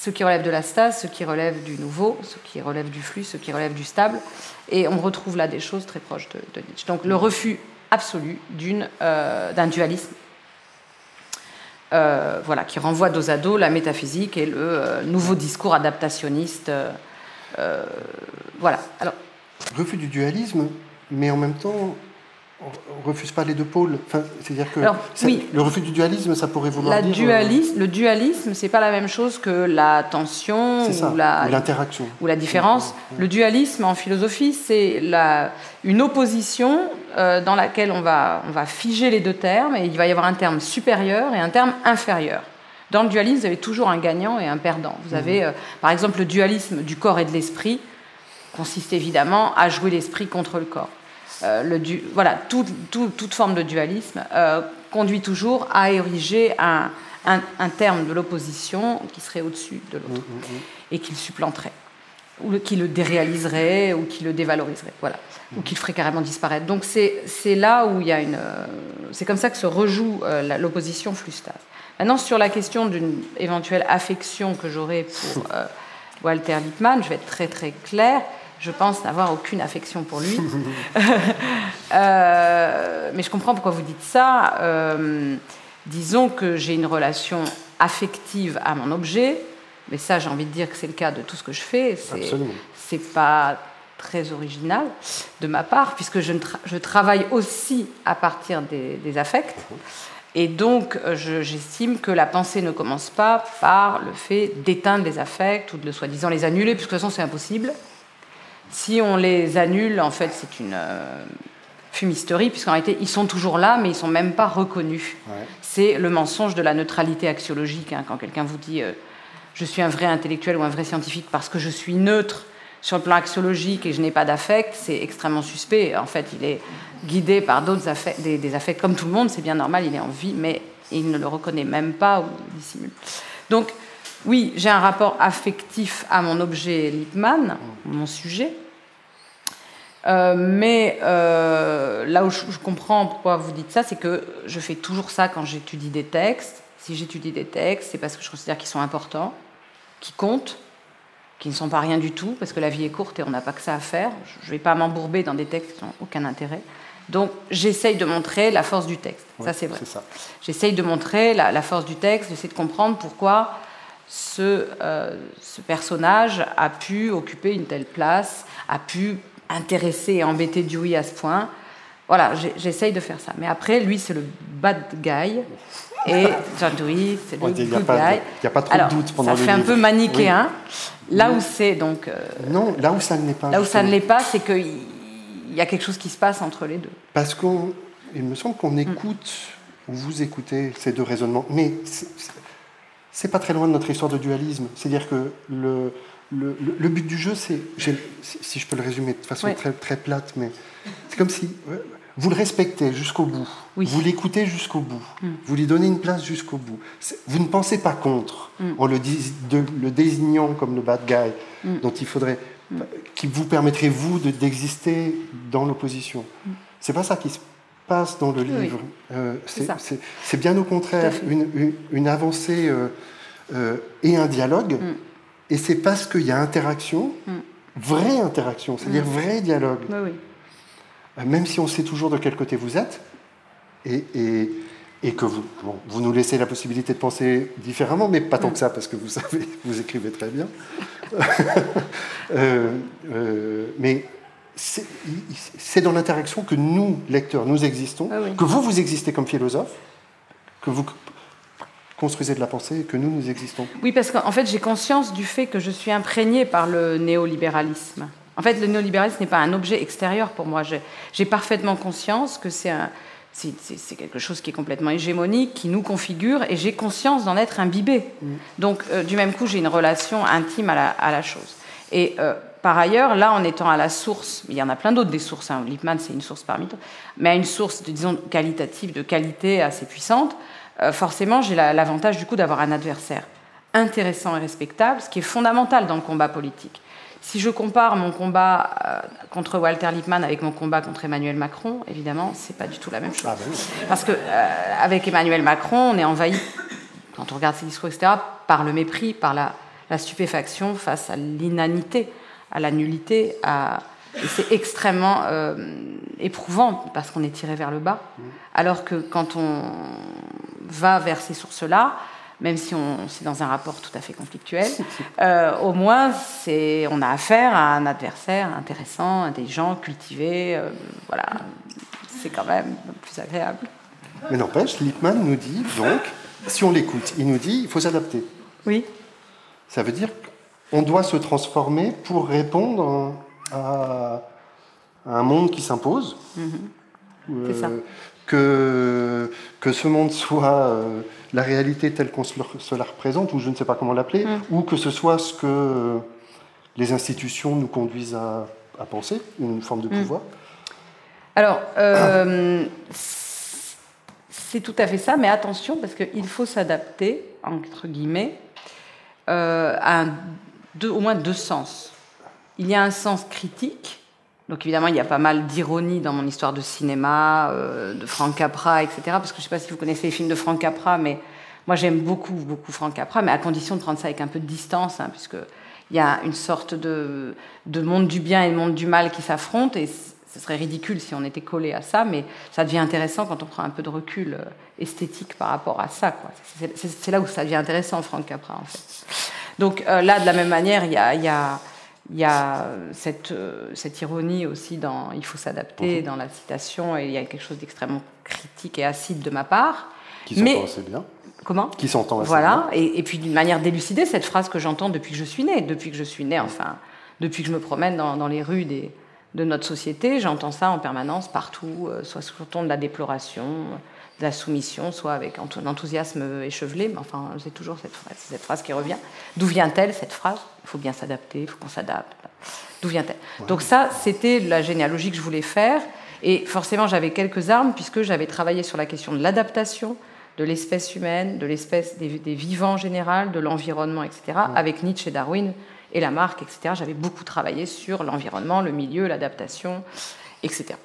ce qui relève de la stase, ce qui relève du nouveau, ce qui relève du flux, ce qui relève du stable. Et on retrouve là des choses très proches de, Nietzsche. Donc le refus absolu euh, d'un dualisme euh, voilà, qui renvoie dos à dos la métaphysique et le euh, nouveau discours adaptationniste. voilà. Alors, refus du dualisme, mais en même temps, on refuse pas les deux pôles. Enfin, c'est-à-dire que le refus du dualisme, ça pourrait vouloir dire. Dualisme, le dualisme, c'est pas la même chose que la tension ou l'interaction ou, la différence. Le dualisme en philosophie, c'est une opposition euh, dans laquelle on va, on va figer les deux termes et il va y avoir un terme supérieur et un terme inférieur. Dans le dualisme, vous avez toujours un gagnant et un perdant. Vous avez, mhm. euh, par exemple, le dualisme du corps et de l'esprit consiste évidemment à jouer l'esprit contre le corps. Euh, le voilà, toute forme de dualisme euh, conduit toujours à ériger un, un, terme de l'opposition qui serait au-dessus de l'autre mm, mm, mm. et qui le supplanterait, ou qui le déréaliserait, ou qui le dévaloriserait, voilà, ou qui le ferait carrément disparaître. Donc c'est là où il y a une. Euh, c'est comme ça que se rejoue l'opposition flustase. Maintenant, sur la question d'une éventuelle affection que j'aurais pour Walter Lippmann, je vais être très très clair je pense n'avoir aucune affection pour lui. Euh, mais je comprends pourquoi vous dites ça. Euh, disons que j'ai une relation affective à mon objet, mais ça, j'ai envie de dire que c'est le cas de tout ce que je fais. C'est pas très original de ma part, puisque je, je travaille aussi à partir des, affects. Et donc, euh, j'estime que la pensée ne commence pas par le fait d'éteindre les affects ou de soi-disant les annuler, puisque de toute façon, c'est impossible. Si on les annule, en fait, c'est une euh, fumisterie, puisqu'en réalité, ils sont toujours là, mais ils ne sont même pas reconnus. C'est le mensonge de la neutralité axiologique. Hein, quand quelqu'un vous dit euh, je suis un vrai intellectuel ou un vrai scientifique parce que je suis neutre sur le plan axiologique et je n'ai pas d'affect, c'est extrêmement suspect. En fait, il est guidé par d'autres affects, des, affects comme tout le monde, c'est bien normal, il est en vie, mais il ne le reconnaît même pas ou dissimule. Donc, oui, j'ai un rapport affectif à mon objet Lippmann, mon sujet. Euh, mais euh, là où je, je, comprends pourquoi vous dites ça, c'est que je fais toujours ça quand j'étudie des textes. Si j'étudie des textes, c'est parce que je considère qu'ils sont importants, qui comptent, qui ne sont pas rien du tout, parce que la vie est courte et on n'a pas que ça à faire. Je ne vais pas m'embourber dans des textes qui n'ont aucun intérêt. Donc j'essaye de montrer la force du texte. ça, c'est vrai. J'essaye de montrer la, force du texte, d'essayer de comprendre pourquoi ce, euh, ce, personnage a pu occuper une telle place, a pu intéresser et embêter Dewey à ce point. Voilà, j'essaye de faire ça. Mais après, lui, c'est le bad guy. Et John Dewey, c'est le good guy. Il n'y a pas trop de doute pendant le Ça fait un peu manichéen. Là où c'est donc. Euh, non, là où ça ne l'est pas. Là où ça ne l'est pas, c'est qu'il y a quelque chose qui se passe entre les deux. Parce qu'il me semble qu'on écoute, ou vous écoutez ces deux raisonnements, mais c'est pas très loin de notre histoire de dualisme. C'est-à-dire que le, le, le, but du jeu, c'est, si je peux le résumer de façon très, très plate, mais c'est comme si vous le respectez jusqu'au bout, vous l'écoutez jusqu'au bout, mm. vous lui donnez une place jusqu'au bout. Vous ne pensez pas contre mm. en le, le, désignant comme le bad guy mm. dont il faudrait, qui vous permettrait vous d'exister dans l'opposition. C'est pas ça qui se passe dans le livre. Euh, c'est bien au contraire une, une, avancée euh, euh, et un dialogue. Et c'est parce qu'il y a interaction, vraie interaction, c'est-à-dire vrai dialogue. oui même si on sait toujours de quel côté vous êtes, et, et, que vous, vous nous laissez la possibilité de penser différemment, mais pas tant que ça, parce que vous savez, vous écrivez très bien. Mais c'est dans l'interaction que nous, lecteurs, nous existons, ah que vous, vous existez comme philosophe, que vous construisez de la pensée et que nous, nous existons. Oui, parce qu'en fait, j'ai conscience du fait que je suis imprégné par le néolibéralisme. En fait, le néolibéralisme n'est pas un objet extérieur pour moi. J'ai parfaitement conscience que c'est quelque chose qui est complètement hégémonique, qui nous configure, et j'ai conscience d'en être imbibé. Mm. Donc, euh, du même coup, j'ai une relation intime à la, chose. Et euh, par ailleurs, là, en étant à la source, il y en a plein d'autres des sources, hein, Lippmann, c'est une source parmi d'autres, mais à une source, disons, qualitative, de qualité assez puissante, euh, forcément, j'ai l'avantage, du coup, d'avoir un adversaire intéressant et respectable, ce qui est fondamental dans le combat politique. Si je compare mon combat euh, contre Walter Lippmann avec mon combat contre Emmanuel Macron, évidemment, c'est pas du tout la même chose. Ah, ben Parce que euh, avec Emmanuel Macron, on est envahi, quand on regarde ses discours, etc., par le mépris, par la, stupéfaction face à l'inanité, à la nullité, à... c'est extrêmement euh, éprouvant parce qu'on est tiré vers le bas. Mm. Alors que quand on va vers ces sources-là, même si c'est dans un rapport tout à fait conflictuel, euh, au moins c'est, on a affaire à un adversaire intéressant, à des gens cultivés, euh, voilà, c'est quand même plus agréable. Mais n'empêche, Lippmann nous dit donc, si on l'écoute, il nous dit il faut s'adapter. Oui. Ça veut dire qu'on doit se transformer pour répondre à, un monde qui s'impose. Mm-hmm. c'est ça. Euh, que, que ce monde soit la réalité telle qu'on se la représente, ou je ne sais pas comment l'appeler, mm. ou que ce soit ce que les institutions nous conduisent à, penser, une forme de mm. pouvoir Alors, euh, c'est tout à fait ça, mais attention, parce qu'il faut s'adapter, entre guillemets, euh, à deux, au moins deux sens. Il y a un sens critique, donc évidemment, il y a pas mal d'ironie dans mon histoire de cinéma, euh, de Frank Capra, etc. Parce que je ne sais pas si vous connaissez les films de Frank Capra, mais moi j'aime beaucoup, beaucoup Frank Capra, mais à condition de prendre ça avec un peu de distance, hein, puisque il y a une sorte de, de monde du bien et de monde du mal qui s'affrontent, et ce serait ridicule si on était collé à ça, mais ça devient intéressant quand on prend un peu de recul esthétique par rapport à ça. C'est là où ça devient intéressant, Franck Capra, en fait. Donc là, de la même manière, il y a, y a il y a cette, euh, cette, ironie aussi dans Il faut s'adapter dans la citation, et il y a quelque chose d'extrêmement critique et acide de ma part. Qui s'entend assez bien. Comment? Qui s'entend assez voilà. bien. Et, et, puis d'une manière d'élucider cette phrase que j'entends depuis que je suis née, depuis que je suis née, enfin, depuis que je me promène dans, dans les rues des, de notre société, j'entends ça en permanence partout, euh, soit sous le ton de la déploration, de la soumission, soit avec un enthousiasme échevelé, mais enfin, c'est toujours cette phrase, cette phrase qui revient. D'où vient-elle, cette phrase? Il faut bien s'adapter, il faut qu'on s'adapte. D'où vient-elle? Donc ça, c'était la généalogie que je voulais faire, et forcément, j'avais quelques armes, puisque j'avais travaillé sur la question de l'adaptation de l'espèce humaine, de l'espèce des, vivants en général, de l'environnement, etc., avec Nietzsche et Darwin et Lamarck, etc. J'avais beaucoup travaillé sur l'environnement, le milieu, l'adaptation, etc.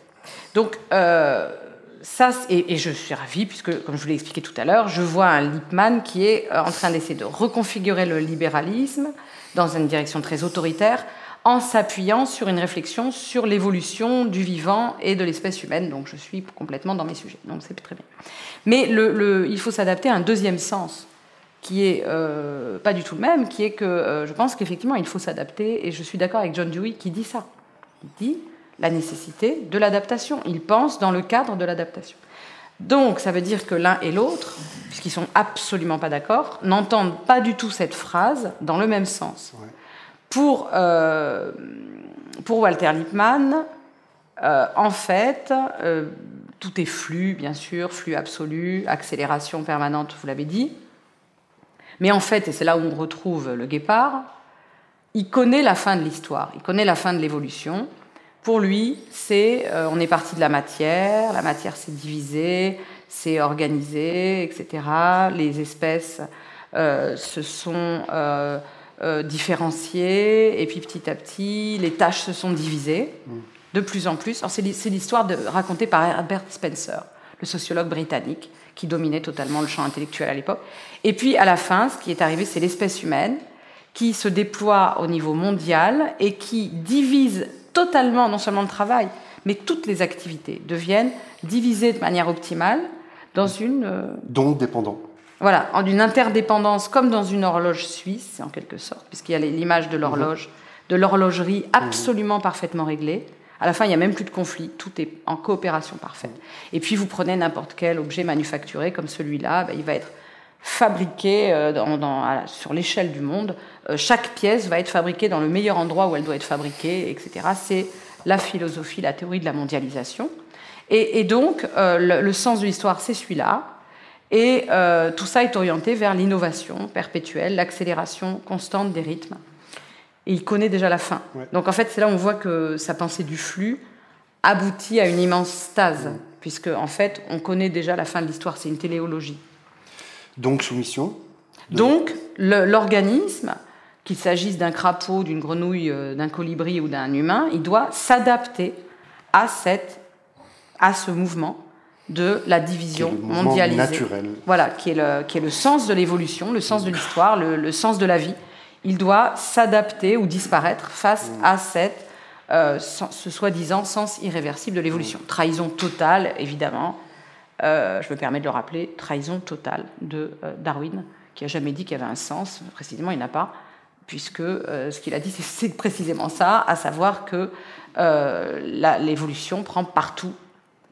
Donc, euh, ça, et, je suis ravie, puisque, comme je vous l'ai expliqué tout à l'heure, je vois un Lippmann qui est euh, en train d'essayer de reconfigurer le libéralisme dans une direction très autoritaire, en s'appuyant sur une réflexion sur l'évolution du vivant et de l'espèce humaine. Donc je suis complètement dans mes sujets. Donc c'est très bien. Mais il faut s'adapter à un deuxième sens qui est euh, pas du tout le même, qui est que euh, je pense qu'effectivement il faut s'adapter, et je suis d'accord avec John Dewey qui dit ça. Il dit la nécessité de l'adaptation. Ils pensent dans le cadre de l'adaptation. Donc, ça veut dire que l'un et l'autre, puisqu'ils sont absolument pas d'accord, n'entendent pas du tout cette phrase dans le même sens. Pour, euh, pour Walter Lippmann, en fait, tout est flux, bien sûr, flux absolu, accélération permanente, vous l'avez dit. Mais en fait, et c'est là où on retrouve le guépard, il connaît la fin de l'histoire, il connaît la fin de l'évolution, pour lui, c'est euh, on est parti de la matière, la matière s'est divisée, s'est organisée, etc. Les espèces euh, se sont euh, différenciées, et puis petit à petit, les tâches se sont divisées mm. de plus en plus. C'est l'histoire racontée par Herbert Spencer, le sociologue britannique, qui dominait totalement le champ intellectuel à l'époque. Et puis, à la fin, ce qui est arrivé, c'est l'espèce humaine qui se déploie au niveau mondial et qui divise totalement, non seulement le travail, mais toutes les activités deviennent divisées de manière optimale dans une... Euh, Donc dépendant. Voilà, en une interdépendance comme dans une horloge suisse, en quelque sorte, puisqu'il y a l'image de l'horloge, de l'horlogerie absolument parfaitement réglée. À la fin, il n'y a même plus de conflit, tout est en coopération parfaite. Et puis, vous prenez n'importe quel objet manufacturé comme celui-là, ben, il va être fabriquée euh, sur l'échelle du monde. Euh, chaque pièce va être fabriquée dans le meilleur endroit où elle doit être fabriquée, etc. C'est la philosophie, la théorie de la mondialisation. Et, donc, euh, le, sens de l'histoire, c'est celui-là. Et tout ça est orienté vers l'innovation perpétuelle, l'accélération constante des rythmes. Et il connaît déjà la fin. Donc, en fait, c'est là où on voit que sa pensée du flux aboutit à une immense stase, puisque, en fait, on connaît déjà la fin de l'histoire. C'est une téléologie. Donc soumission. Donc l'organisme, qu'il s'agisse d'un crapaud, d'une grenouille, euh, d'un colibri ou d'un humain, il doit s'adapter à, cette, à ce mouvement de la division mondialisée. naturel. Voilà, qui est le, qui est le sens de l'évolution, le sens de l'histoire, le, sens de la vie. Il doit s'adapter ou disparaître face mm. à cette, euh, ce soi-disant sens irréversible de l'évolution. Trahison totale, évidemment, euh, je me permets de le rappeler, trahison totale de euh, Darwin, qui a jamais dit qu'il y avait un sens. Précisément, il n'a pas, puisque ce qu'il a dit, c'est précisément ça, à savoir que l'évolution prend partout,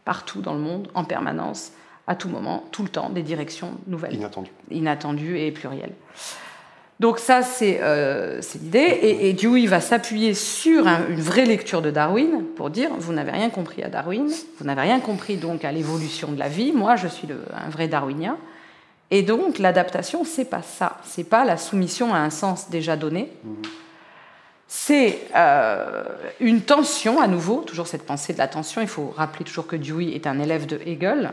partout dans le monde, en permanence, à tout moment, tout le temps, des directions nouvelles. Inattendues. Inattendues et plurielles. Donc ça, c'est euh, l'idée. Et, et, Dewey va s'appuyer sur une vraie lecture de Darwin pour dire, vous n'avez rien compris à Darwin, vous n'avez rien compris donc à l'évolution de la vie, moi je suis un vrai darwinien. Et donc l'adaptation, c'est pas ça, c'est pas la soumission à un sens déjà donné. C'est euh, une tension, à nouveau, toujours cette pensée de la tension. Il faut rappeler toujours que Dewey est un élève de Hegel,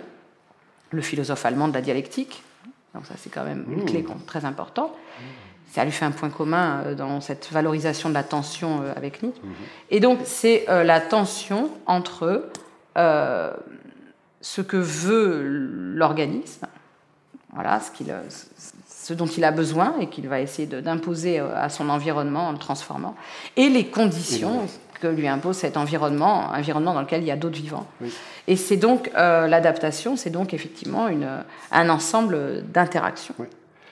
le philosophe allemand de la dialectique. Donc ça, c'est quand même une mmh. clé très importante ça lui fait un point commun euh, dans cette valorisation de la tension euh, avec Nietzsche. Mhm. Et donc, c'est euh, la tension entre ce que veut l'organisme, voilà, ce qu'il, ce dont il a besoin et qu'il va essayer d'imposer à son environnement en le transformant, et les conditions que lui impose cet environnement, environnement dans lequel il y a d'autres vivants. Et c'est donc l'adaptation, c'est donc effectivement une, un ensemble d'interactions.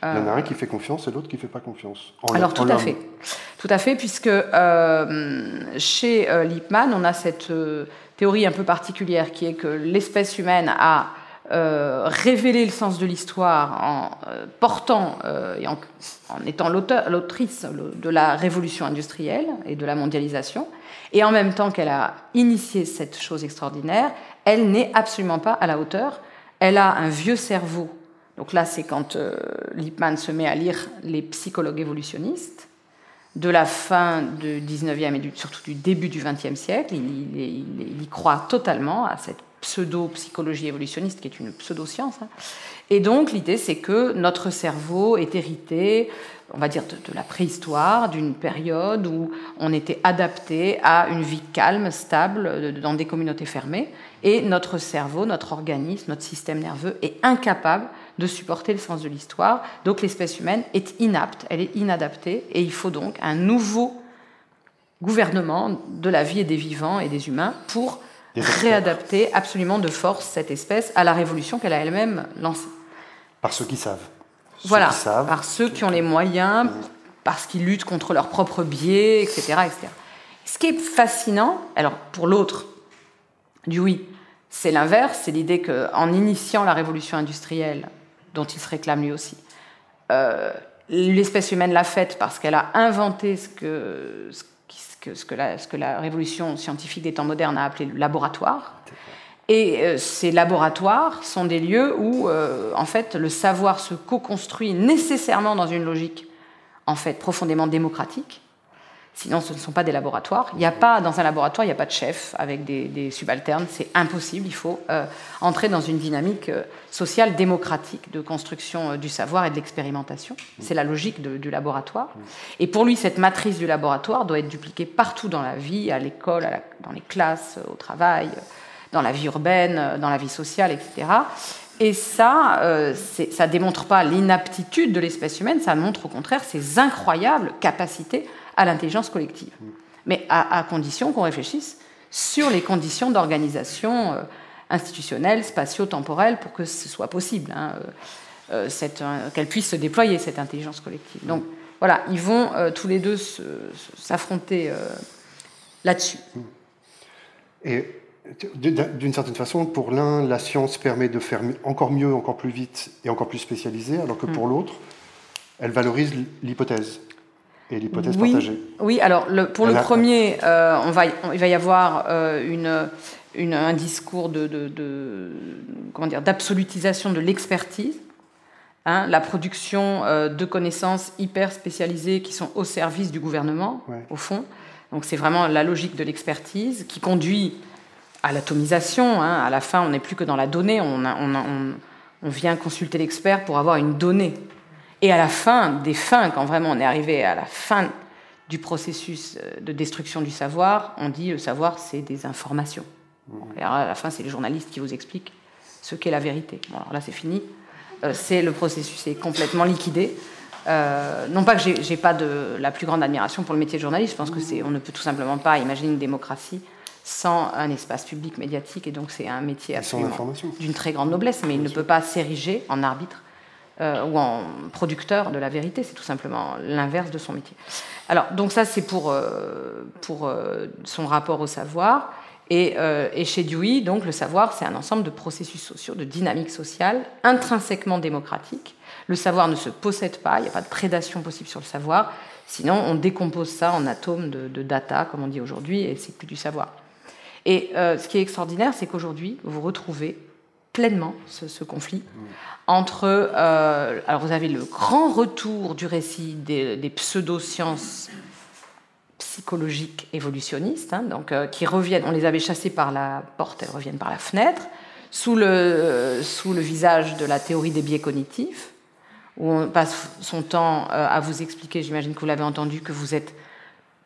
Il y en a un qui fait confiance et l'autre qui ne fait pas confiance. Alors tout à fait. Tout à fait, puisque euh, chez euh, Lippmann, on a cette euh, théorie un peu particulière qui est que l'espèce humaine a révélé le sens de l'histoire en portant et en, en étant l'autrice de la révolution industrielle et de la mondialisation, et en même temps qu'elle a initié cette chose extraordinaire, elle n'est absolument pas à la hauteur. Elle a un vieux cerveau donc là, c'est quand euh, Lippmann se met à lire les psychologues évolutionnistes de la fin du 19e et surtout du début du 20e siècle. Il, y croit totalement à cette pseudo-psychologie évolutionniste qui est une pseudo-science. Hein. Et donc l'idée, c'est que notre cerveau est hérité, on va dire, de, de la préhistoire, d'une période où on était adapté à une vie calme, stable, dans des communautés fermées. Et notre cerveau, notre organisme, notre système nerveux est incapable de supporter le sens de l'histoire. Donc l'espèce humaine est inapte, elle est inadaptée, et il faut donc un nouveau gouvernement de la vie et des vivants et des humains pour réadapter absolument de force cette espèce à la révolution qu'elle a elle-même lancée. Par ceux qui savent. voilà, par ceux qui ont les moyens, parce qu'ils luttent contre leurs propres biais, etc., etc. Ce qui est fascinant, alors pour l'autre, du oui, c'est l'inverse, c'est l'idée qu'en initiant la révolution industrielle, dont il se réclame lui aussi. Euh, l'espèce humaine l'a faite parce qu'elle a inventé ce que, ce, que, la, ce que la révolution scientifique des temps modernes a appelé le laboratoire. Et euh, ces laboratoires sont des lieux où, euh, en fait, le savoir se co-construit nécessairement dans une logique, en fait, profondément démocratique. Sinon, ce ne sont pas des laboratoires. Il n'y a pas, dans un laboratoire, il n'y a pas de chef avec des, subalternes. C'est impossible. Il faut euh, entrer dans une dynamique euh, sociale démocratique de construction euh, du savoir et de l'expérimentation. C'est la logique du laboratoire. Et pour lui, cette matrice du laboratoire doit être dupliquée partout dans la vie, à l'école, dans les classes, au travail, dans la vie urbaine, dans la vie sociale, etc. Et ça, ça ne démontre pas l'inaptitude de l'espèce humaine, ça montre au contraire ses incroyables capacités à l'intelligence collective. Mais à, condition qu'on réfléchisse sur les conditions d'organisation euh, institutionnelle, spatio-temporelle, pour que ce soit possible, hein, euh, euh, qu'elle puisse se déployer, cette intelligence collective. Donc voilà, ils vont tous les deux s'affronter là-dessus. Et d'une certaine façon, pour l'un, la science permet de faire encore mieux, encore plus vite et encore plus spécialisé, alors que pour mm. l'autre, elle valorise l'hypothèse et l'hypothèse oui, partagée. Oui, alors pour le premier, euh, on va, il va y avoir euh, une, une, un discours de, de, comment dire, d'absolutisation de l'expertise. Hein, la production euh, de connaissances hyper spécialisées qui sont au service du gouvernement, au fond. Donc c'est vraiment la logique de l'expertise qui conduit à l'atomisation. Hein. À la fin, on n'est plus que dans la donnée, on, on, on, on vient consulter l'expert pour avoir une donnée. Et à la fin des fins, quand vraiment on est arrivé à la fin du processus euh, de destruction du savoir, on dit le savoir, c'est des informations. Et à la fin, c'est les journalistes qui vous expliquent ce qu'est la vérité. Bon, alors là, c'est fini. Euh, c'est le processus est complètement liquidé. Euh, non pas que j'ai pas de la plus grande admiration pour le métier de journaliste. Je pense que c'est on ne peut tout simplement pas imaginer une démocratie sans un espace public médiatique. Et donc, c'est un métier d'une très grande noblesse, mais il ne peut pas s'ériger en arbitre euh, ou en producteur de la vérité, c'est tout simplement l'inverse de son métier. Alors, donc ça, c'est pour, euh, pour euh, son rapport au savoir. Et, et, chez Dewey, donc, le savoir, c'est un ensemble de processus sociaux, de dynamiques sociales intrinsèquement démocratiques. Le savoir ne se possède pas, il n'y a pas de prédation possible sur le savoir. Sinon, on décompose ça en atomes de, de data, comme on dit aujourd'hui, et c'est plus du savoir. Et ce qui est extraordinaire, c'est qu'aujourd'hui, vous retrouvez pleinement ce, conflit entre. Euh, alors, vous avez le grand retour du récit des, des pseudosciences psychologiques évolutionnistes, hein, donc, euh, qui reviennent. On les avait chassées par la porte, elles reviennent par la fenêtre, sous le, sous le visage de la théorie des biais cognitifs, où on passe son temps euh, à vous expliquer, j'imagine que vous l'avez entendu, que vous êtes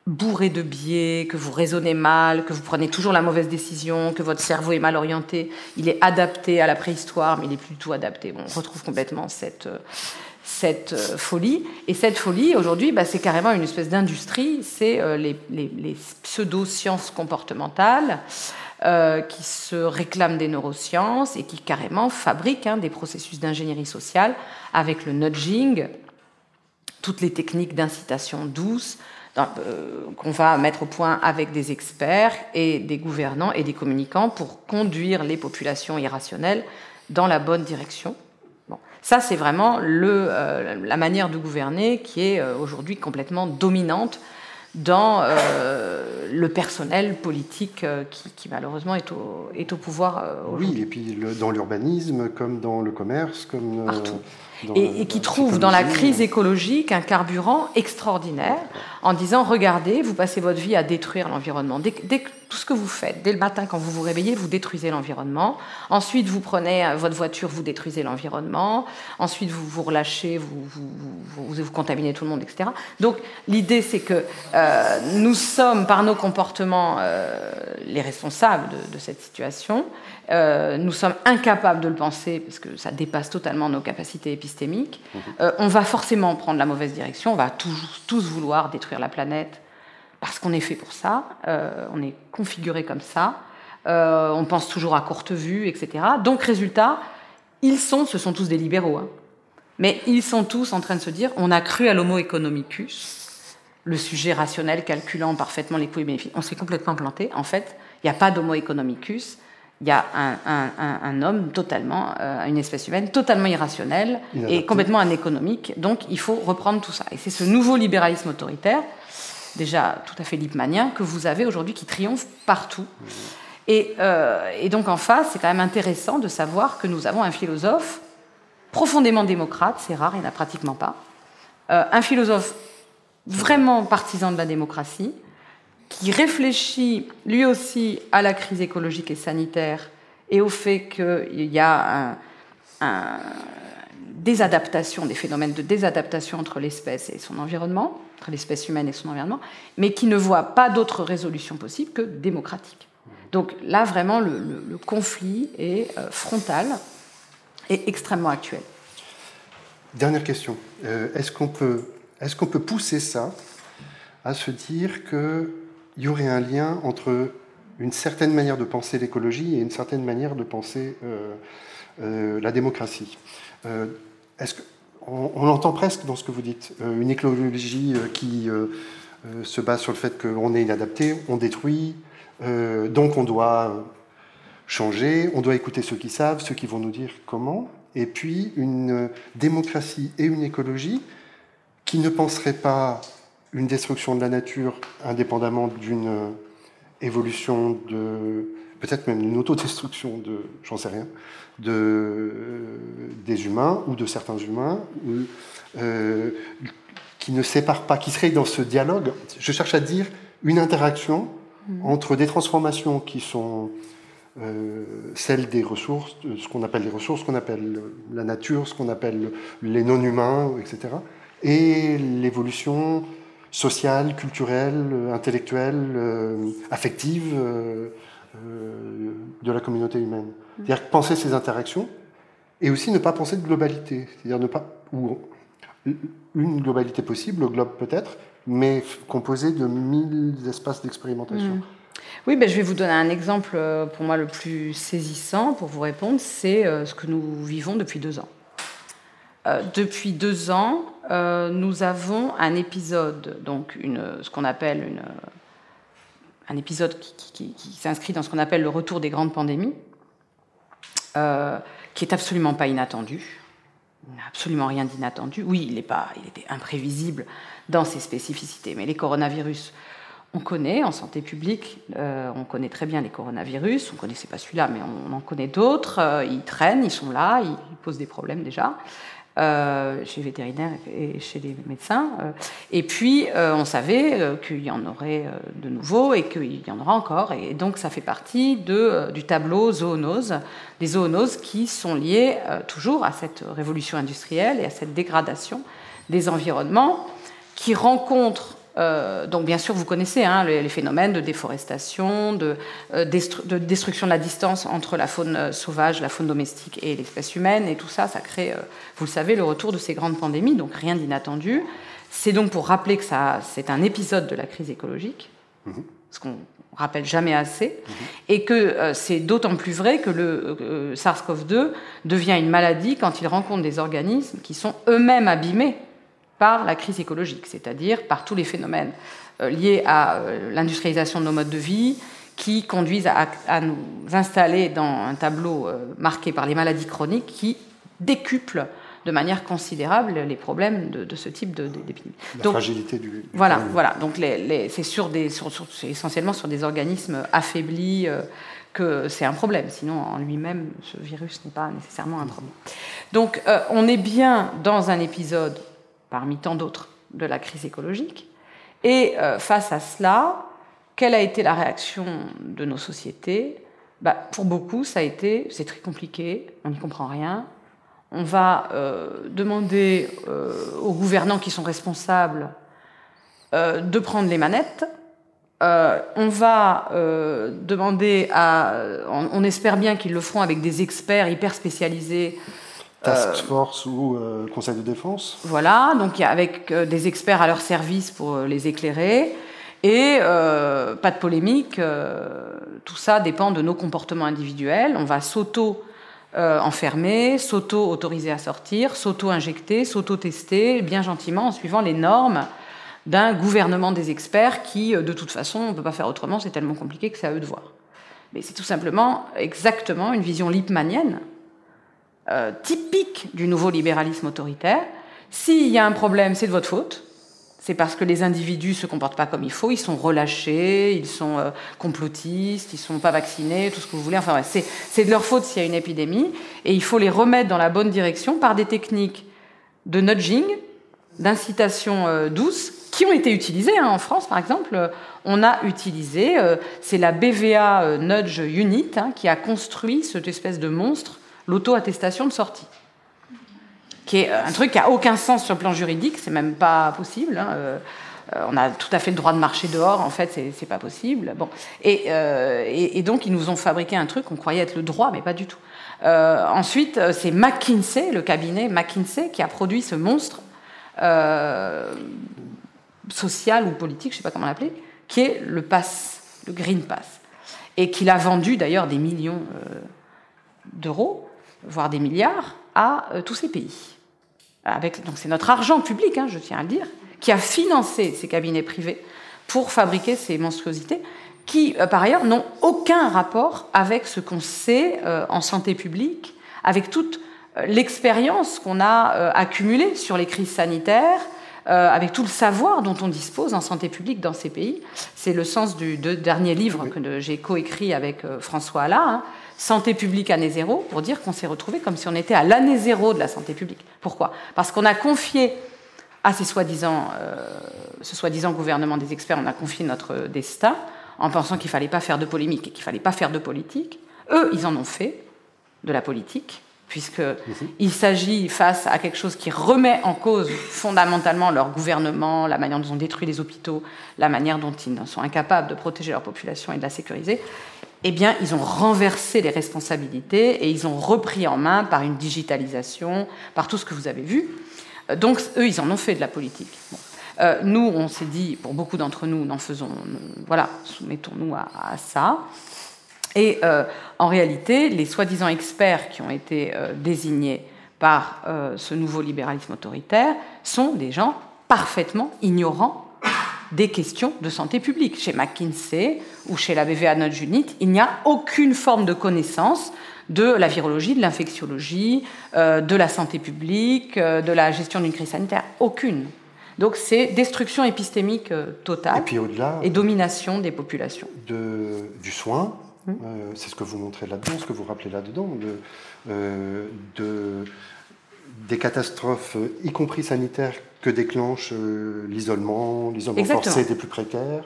bourré de biais, que vous raisonnez mal, que vous prenez toujours la mauvaise décision, que votre cerveau est mal orienté. Il est adapté à la préhistoire, mais il n'est plus du tout adapté. on retrouve complètement cette, euh, cette euh, folie. Et cette folie, aujourd'hui, bah, c'est carrément une espèce d'industrie. C'est euh, les, pseudo-sciences comportementales qui se réclament des neurosciences et qui carrément fabriquent hein, des processus d'ingénierie sociale avec le nudging, toutes les techniques d'incitation douce qu'on va mettre au point avec des experts et des gouvernants et des communicants pour conduire les populations irrationnelles dans la bonne direction. Ça, c'est vraiment euh, la manière de gouverner qui est euh, aujourd'hui complètement dominante dans euh, le personnel politique qui, malheureusement est au, est au pouvoir aujourd'hui. Oui, et puis dans l'urbanisme, comme dans le commerce, comme... Partout. et, qui trouve dans la crise écologique un carburant extraordinaire en disant regardez, vous passez votre vie à détruire l'environnement. Dès, tout ce que vous faites, dès le matin quand vous vous réveillez, vous détruisez l'environnement. Ensuite, vous prenez euh, votre voiture, vous détruisez l'environnement. Ensuite, vous vous relâchez, vous, vous, vous, contaminez tout le monde, etc. Donc, l'idée, c'est que euh, nous sommes, par nos comportements, euh, les responsables de, de cette situation. Euh, nous sommes incapables de le penser parce que ça dépasse totalement nos capacités épistémiques. Euh, on va forcément prendre la mauvaise direction, on va tous, tous vouloir détruire la planète parce qu'on est fait pour ça, euh, on est configuré comme ça, on pense toujours à courte vue, etc. Donc, résultat, ils sont, ce sont tous des libéraux, hein. mais ils sont tous en train de se dire on a cru à l'homo economicus, le sujet rationnel calculant parfaitement les coûts et bénéfices. On s'est complètement planté. En fait, il n'y a pas d'homo economicus il y a un, homme totalement, euh, une espèce humaine totalement irrationnelle et complètement anéconomique. Donc il faut reprendre tout ça. Et c'est ce nouveau libéralisme autoritaire, déjà tout à fait lipmanien, que vous avez aujourd'hui qui triomphe partout. Et, euh, et, donc en face, c'est quand même intéressant de savoir que nous avons un philosophe profondément démocrate, c'est rare, il n'y en a pratiquement pas, euh, un philosophe vraiment partisan de la démocratie, qui réfléchit lui aussi à la crise écologique et sanitaire et au fait qu'il y a désadaptation, des phénomènes de désadaptation entre l'espèce et son environnement, entre l'espèce humaine et son environnement, mais qui ne voit pas d'autre résolution possible que démocratique. Donc là, vraiment, le, conflit est euh, frontal et extrêmement actuel. Dernière question. Euh, est-ce qu'on peut, est qu'on peut pousser ça à se dire que il y aurait un lien entre une certaine manière de penser l'écologie et une certaine manière de penser euh, euh, la démocratie. Euh, est-ce que, on, l'entend presque dans ce que vous dites, une écologie qui se base sur le fait qu'on est inadapté, on détruit, donc on doit changer, on doit écouter ceux qui savent, ceux qui vont nous dire comment, et puis une démocratie et une écologie qui ne penseraient pas une destruction de la nature indépendamment d'une euh, évolution de peut-être même une autodestruction de j'en sais rien de euh, des humains ou de certains humains euh, qui ne séparent pas qui seraient dans ce dialogue je cherche à dire une interaction mmh. entre des transformations qui sont celles des ressources, ce qu'on appelle les ressources, ce qu'on appelle la nature, ce qu'on appelle les non-humains, etc., et l'évolution sociale, culturelle, euh, intellectuelle, euh, affective euh, de la communauté humaine. Mm. C'est-à-dire penser ces interactions et aussi ne pas penser de globalité. C'est-à-dire ne pas. Ou une globalité possible, le globe peut-être, mais composé de mille espaces d'expérimentation. Mm. Oui, ben, je vais vous donner un exemple pour moi le plus saisissant pour vous répondre. C'est ce que nous vivons depuis deux ans. Euh, depuis deux ans, euh, nous avons un épisode, donc une, ce qu'on appelle une, un épisode qui, s'inscrit dans ce qu'on appelle le retour des grandes pandémies, euh, qui est absolument pas inattendu. Il n'y absolument rien d'inattendu. Oui, il, est pas, il était imprévisible dans ses spécificités, mais les coronavirus, on connaît en santé publique, on connaît très bien les coronavirus, on ne connaissait pas celui-là, mais on, en connaît d'autres, ils traînent, ils sont là, ils posent des problèmes déjà. Euh, chez les vétérinaires et chez les médecins. Euh, et puis, euh, on savait qu'il y en aurait de nouveaux et qu'il y en aura encore. Et donc, ça fait partie de, du tableau zoonose, des zoonoses qui sont liées toujours à cette révolution industrielle et à cette dégradation des environnements qui rencontrent donc bien sûr, vous connaissez hein, les, phénomènes de déforestation, de, de, destruction de la distance entre la faune sauvage, la faune domestique et l'espèce humaine, et tout ça, ça crée, vous le savez, le retour de ces grandes pandémies, donc rien d'inattendu. C'est donc pour rappeler que c'est un épisode de la crise écologique, mhm. ce qu'on rappelle jamais assez, mhm. et que euh, c'est d'autant plus vrai que le euh, SARS-CoV-2 devient une maladie quand il rencontre des organismes qui sont eux-mêmes abîmés par la crise écologique, c'est-à-dire par tous les phénomènes euh, liés à l'industrialisation de nos modes de vie, qui conduisent à, à, nous installer dans un tableau marqué par les maladies chroniques qui décuplent de manière considérable les problèmes de, ce type d'épidémie. La fragilité du, voilà, voilà. Donc les, c'est sur des, essentiellement sur des organismes affaiblis euh, que c'est un problème. Sinon, en lui-même, ce virus n'est pas nécessairement un problème. Donc, euh, on est bien dans un épisode parmi tant d'autres de la crise écologique. Et euh, face à cela, quelle a été la réaction de nos sociétés? Bah, Pour beaucoup, ça a été, c'est très compliqué, on n'y comprend rien, on va euh, demander euh, aux gouvernants qui sont responsables de prendre les manettes. on va demander à. On, espère bien qu'ils le feront avec des experts hyper spécialisés. Task Force ou Conseil de défense Voilà, donc avec des experts à leur service pour les éclairer. Et pas de polémique, tout ça dépend de nos comportements individuels. On va s'auto euh, enfermer, s'auto-autoriser à sortir, s'auto-injecter, s'auto-tester, bien gentiment, en suivant les normes d'un gouvernement des experts qui, euh, de toute façon, on ne peut pas faire autrement, c'est tellement compliqué que c'est à eux de voir. Mais c'est tout simplement exactement une vision lipmanienne, euh, typique du nouveau libéralisme autoritaire. S'il y a un problème, c'est de votre faute c'est parce que les individus se comportent pas comme il faut, ils sont relâchés, ils sont euh, complotistes, ils sont pas vaccinés, tout ce que vous voulez. Enfin, c'est de leur faute s'il y a une épidémie, et il faut les remettre dans la bonne direction par des techniques de nudging, d'incitation euh, douce, qui ont été utilisées hein. en France, par exemple. on a utilisé, c'est la BVA Nudge Unit hein, qui a construit cette espèce de monstre, l'auto-attestation de sortie qui est un truc qui a aucun sens sur le plan juridique, c'est même pas possible. Hein, euh, euh, on a tout à fait le droit de marcher dehors, en fait, c'est pas possible. Bon, euh, et, donc ils nous ont fabriqué un truc qu'on croyait être le droit, mais pas du tout. ensuite, c'est McKinsey, le cabinet McKinsey, qui a produit ce monstre social ou politique, je sais pas comment l'appeler, qui est le pass, le Green Pass, et qu'il a vendu d'ailleurs des millions d'euros, voire des milliards, à tous ces pays donc c'est notre argent public, hein, je tiens à le dire, qui a financé ces cabinets privés pour fabriquer ces monstruosités, qui, euh, par ailleurs, n'ont aucun rapport avec ce qu'on sait euh, en santé publique, avec toute euh, l'expérience qu'on a accumulée sur les crises sanitaires, avec tout le savoir dont on dispose en santé publique dans ces pays. C'est le sens du dernier livre que j'ai coécrit avec François Alla, hein, santé publique année zéro pour dire qu'on s'est retrouvé comme si on était à l'année zéro de la santé publique. Pourquoi? Parce qu'on a confié à ces soi-disant, euh, ce soi-disant gouvernement des experts, on a confié notre destin en pensant qu'il fallait pas faire de polémique et qu'il fallait pas faire de politique. Eux, ils en ont fait de la politique puisqu'il s'agit, face à quelque chose qui remet en cause fondamentalement leur gouvernement, la manière dont ils ont détruit les hôpitaux, la manière dont ils sont incapables de protéger leur population et de la sécuriser, eh bien, ils ont renversé les responsabilités et ils ont repris en main par une digitalisation, par tout ce que vous avez vu. Euh, donc, eux, ils en ont fait de la politique. Euh, nous, on s'est dit, pour beaucoup d'entre nous, n'en faisons, voilà, soumettons-nous à, ça. Et euh, en réalité, les soi-disant experts qui ont été désignés par ce nouveau libéralisme autoritaire sont des gens parfaitement ignorants des questions de santé publique. Chez McKinsey ou chez la BVA Nudge Unit, il n'y a aucune forme de connaissance de la virologie, de l'infectiologie, euh, de la santé publique, euh, de la gestion d'une crise sanitaire. Aucune. Donc c'est destruction épistémique euh, totale et, domination des populations. De, du soin, hum. c'est ce que vous montrez là-dedans, ce que vous rappelez là-dedans, de, des catastrophes, y compris sanitaires, que déclenche euh, l'isolement, l'isolement forcé des plus précaires,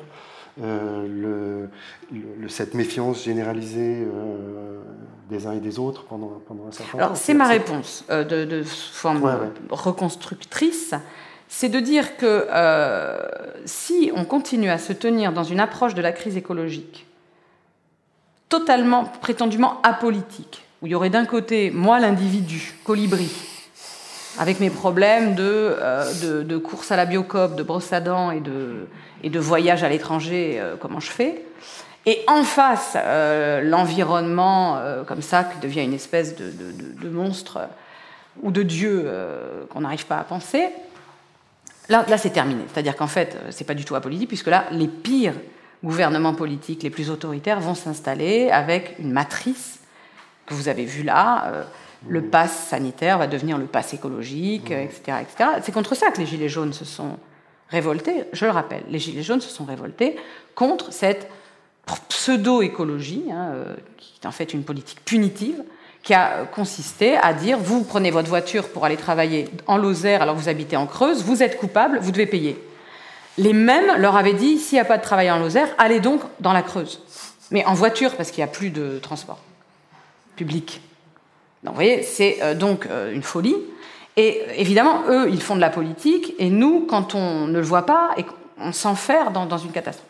euh, le, cette méfiance généralisée euh, des uns et des autres pendant, pendant un certain temps. Alors, c'est ma réponse de, forme reconstructrice. c'est de dire que si on continue à se tenir dans une approche de la crise écologique totalement, prétendument apolitique, où il y aurait d'un côté, moi l'individu, colibri, avec mes problèmes de, euh, course à la biocop, de brosse à dents et de, et voyage à l'étranger, euh, comment je fais, et en face, l'environnement comme ça, qui devient une espèce de, monstre ou de dieu qu'on n'arrive pas à penser, Là, c'est terminé. C'est-à-dire qu'en fait, euh, c'est pas du tout apolitique, puisque là, les pires gouvernements politiques, les plus autoritaires, vont s'installer avec une matrice que vous avez vue là. Le pass sanitaire va devenir le pass écologique, etc. etc. C'est contre ça que les Gilets jaunes se sont révoltés. Je le rappelle, les Gilets jaunes se sont révoltés contre cette pseudo-écologie, hein, euh, qui est en fait une politique punitive, qui a consisté à dire vous prenez votre voiture pour aller travailler en Lozère alors que vous habitez en Creuse, vous êtes coupable, vous devez payer. Les mêmes leur avaient dit s'il n'y a pas de travail en Lozère, allez donc dans la Creuse. Mais en voiture parce qu'il n'y a plus de transport public. Donc vous voyez, c'est euh, donc euh, une folie. Et évidemment, eux, ils font de la politique, et nous, quand on ne le voit pas, et on s'enferme dans, dans une catastrophe.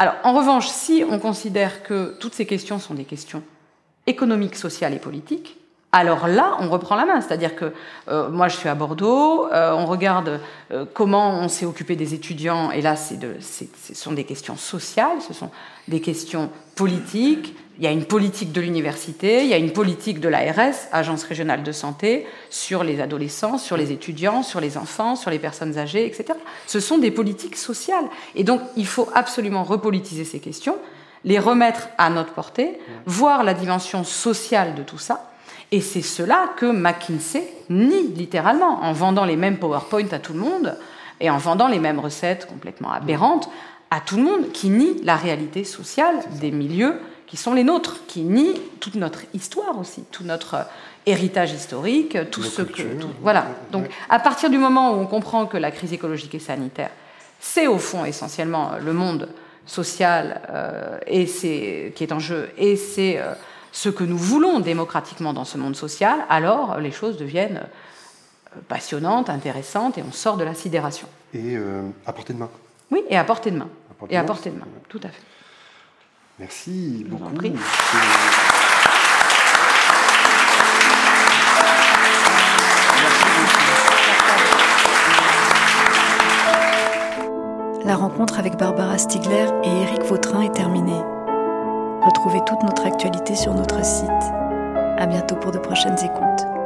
Alors, en revanche, si on considère que toutes ces questions sont des questions économique, social et politique, alors là, on reprend la main. C'est-à-dire que euh, moi, je suis à Bordeaux, euh, on regarde euh, comment on s'est occupé des étudiants, et là, de, ce sont des questions sociales, ce sont des questions politiques. Il y a une politique de l'université, il y a une politique de l'ARS, Agence régionale de santé, sur les adolescents, sur les étudiants, sur les enfants, sur les personnes âgées, etc. Ce sont des politiques sociales. Et donc, il faut absolument repolitiser ces questions les remettre à notre portée, voir la dimension sociale de tout ça. Et c'est cela que McKinsey nie littéralement, en vendant les mêmes PowerPoint à tout le monde et en vendant les mêmes recettes complètement aberrantes à tout le monde, qui nie la réalité sociale des milieux qui sont les nôtres, qui nie toute notre histoire aussi, tout notre héritage historique, tout ce que... voilà. Donc à partir du moment où on comprend que la crise écologique et sanitaire, c'est au fond essentiellement le monde social euh, et c'est, qui est en jeu, et c'est euh, ce que nous voulons démocratiquement dans ce monde social, alors les choses deviennent euh, passionnantes, intéressantes, et on sort de la sidération. Et à portée de main. Oui, et à portée de main. et à portée de main, tout à fait. Merci beaucoup. La rencontre avec Barbara Stigler et Éric Vautrin est terminée. Retrouvez toute notre actualité sur notre site. À bientôt pour de prochaines écoutes.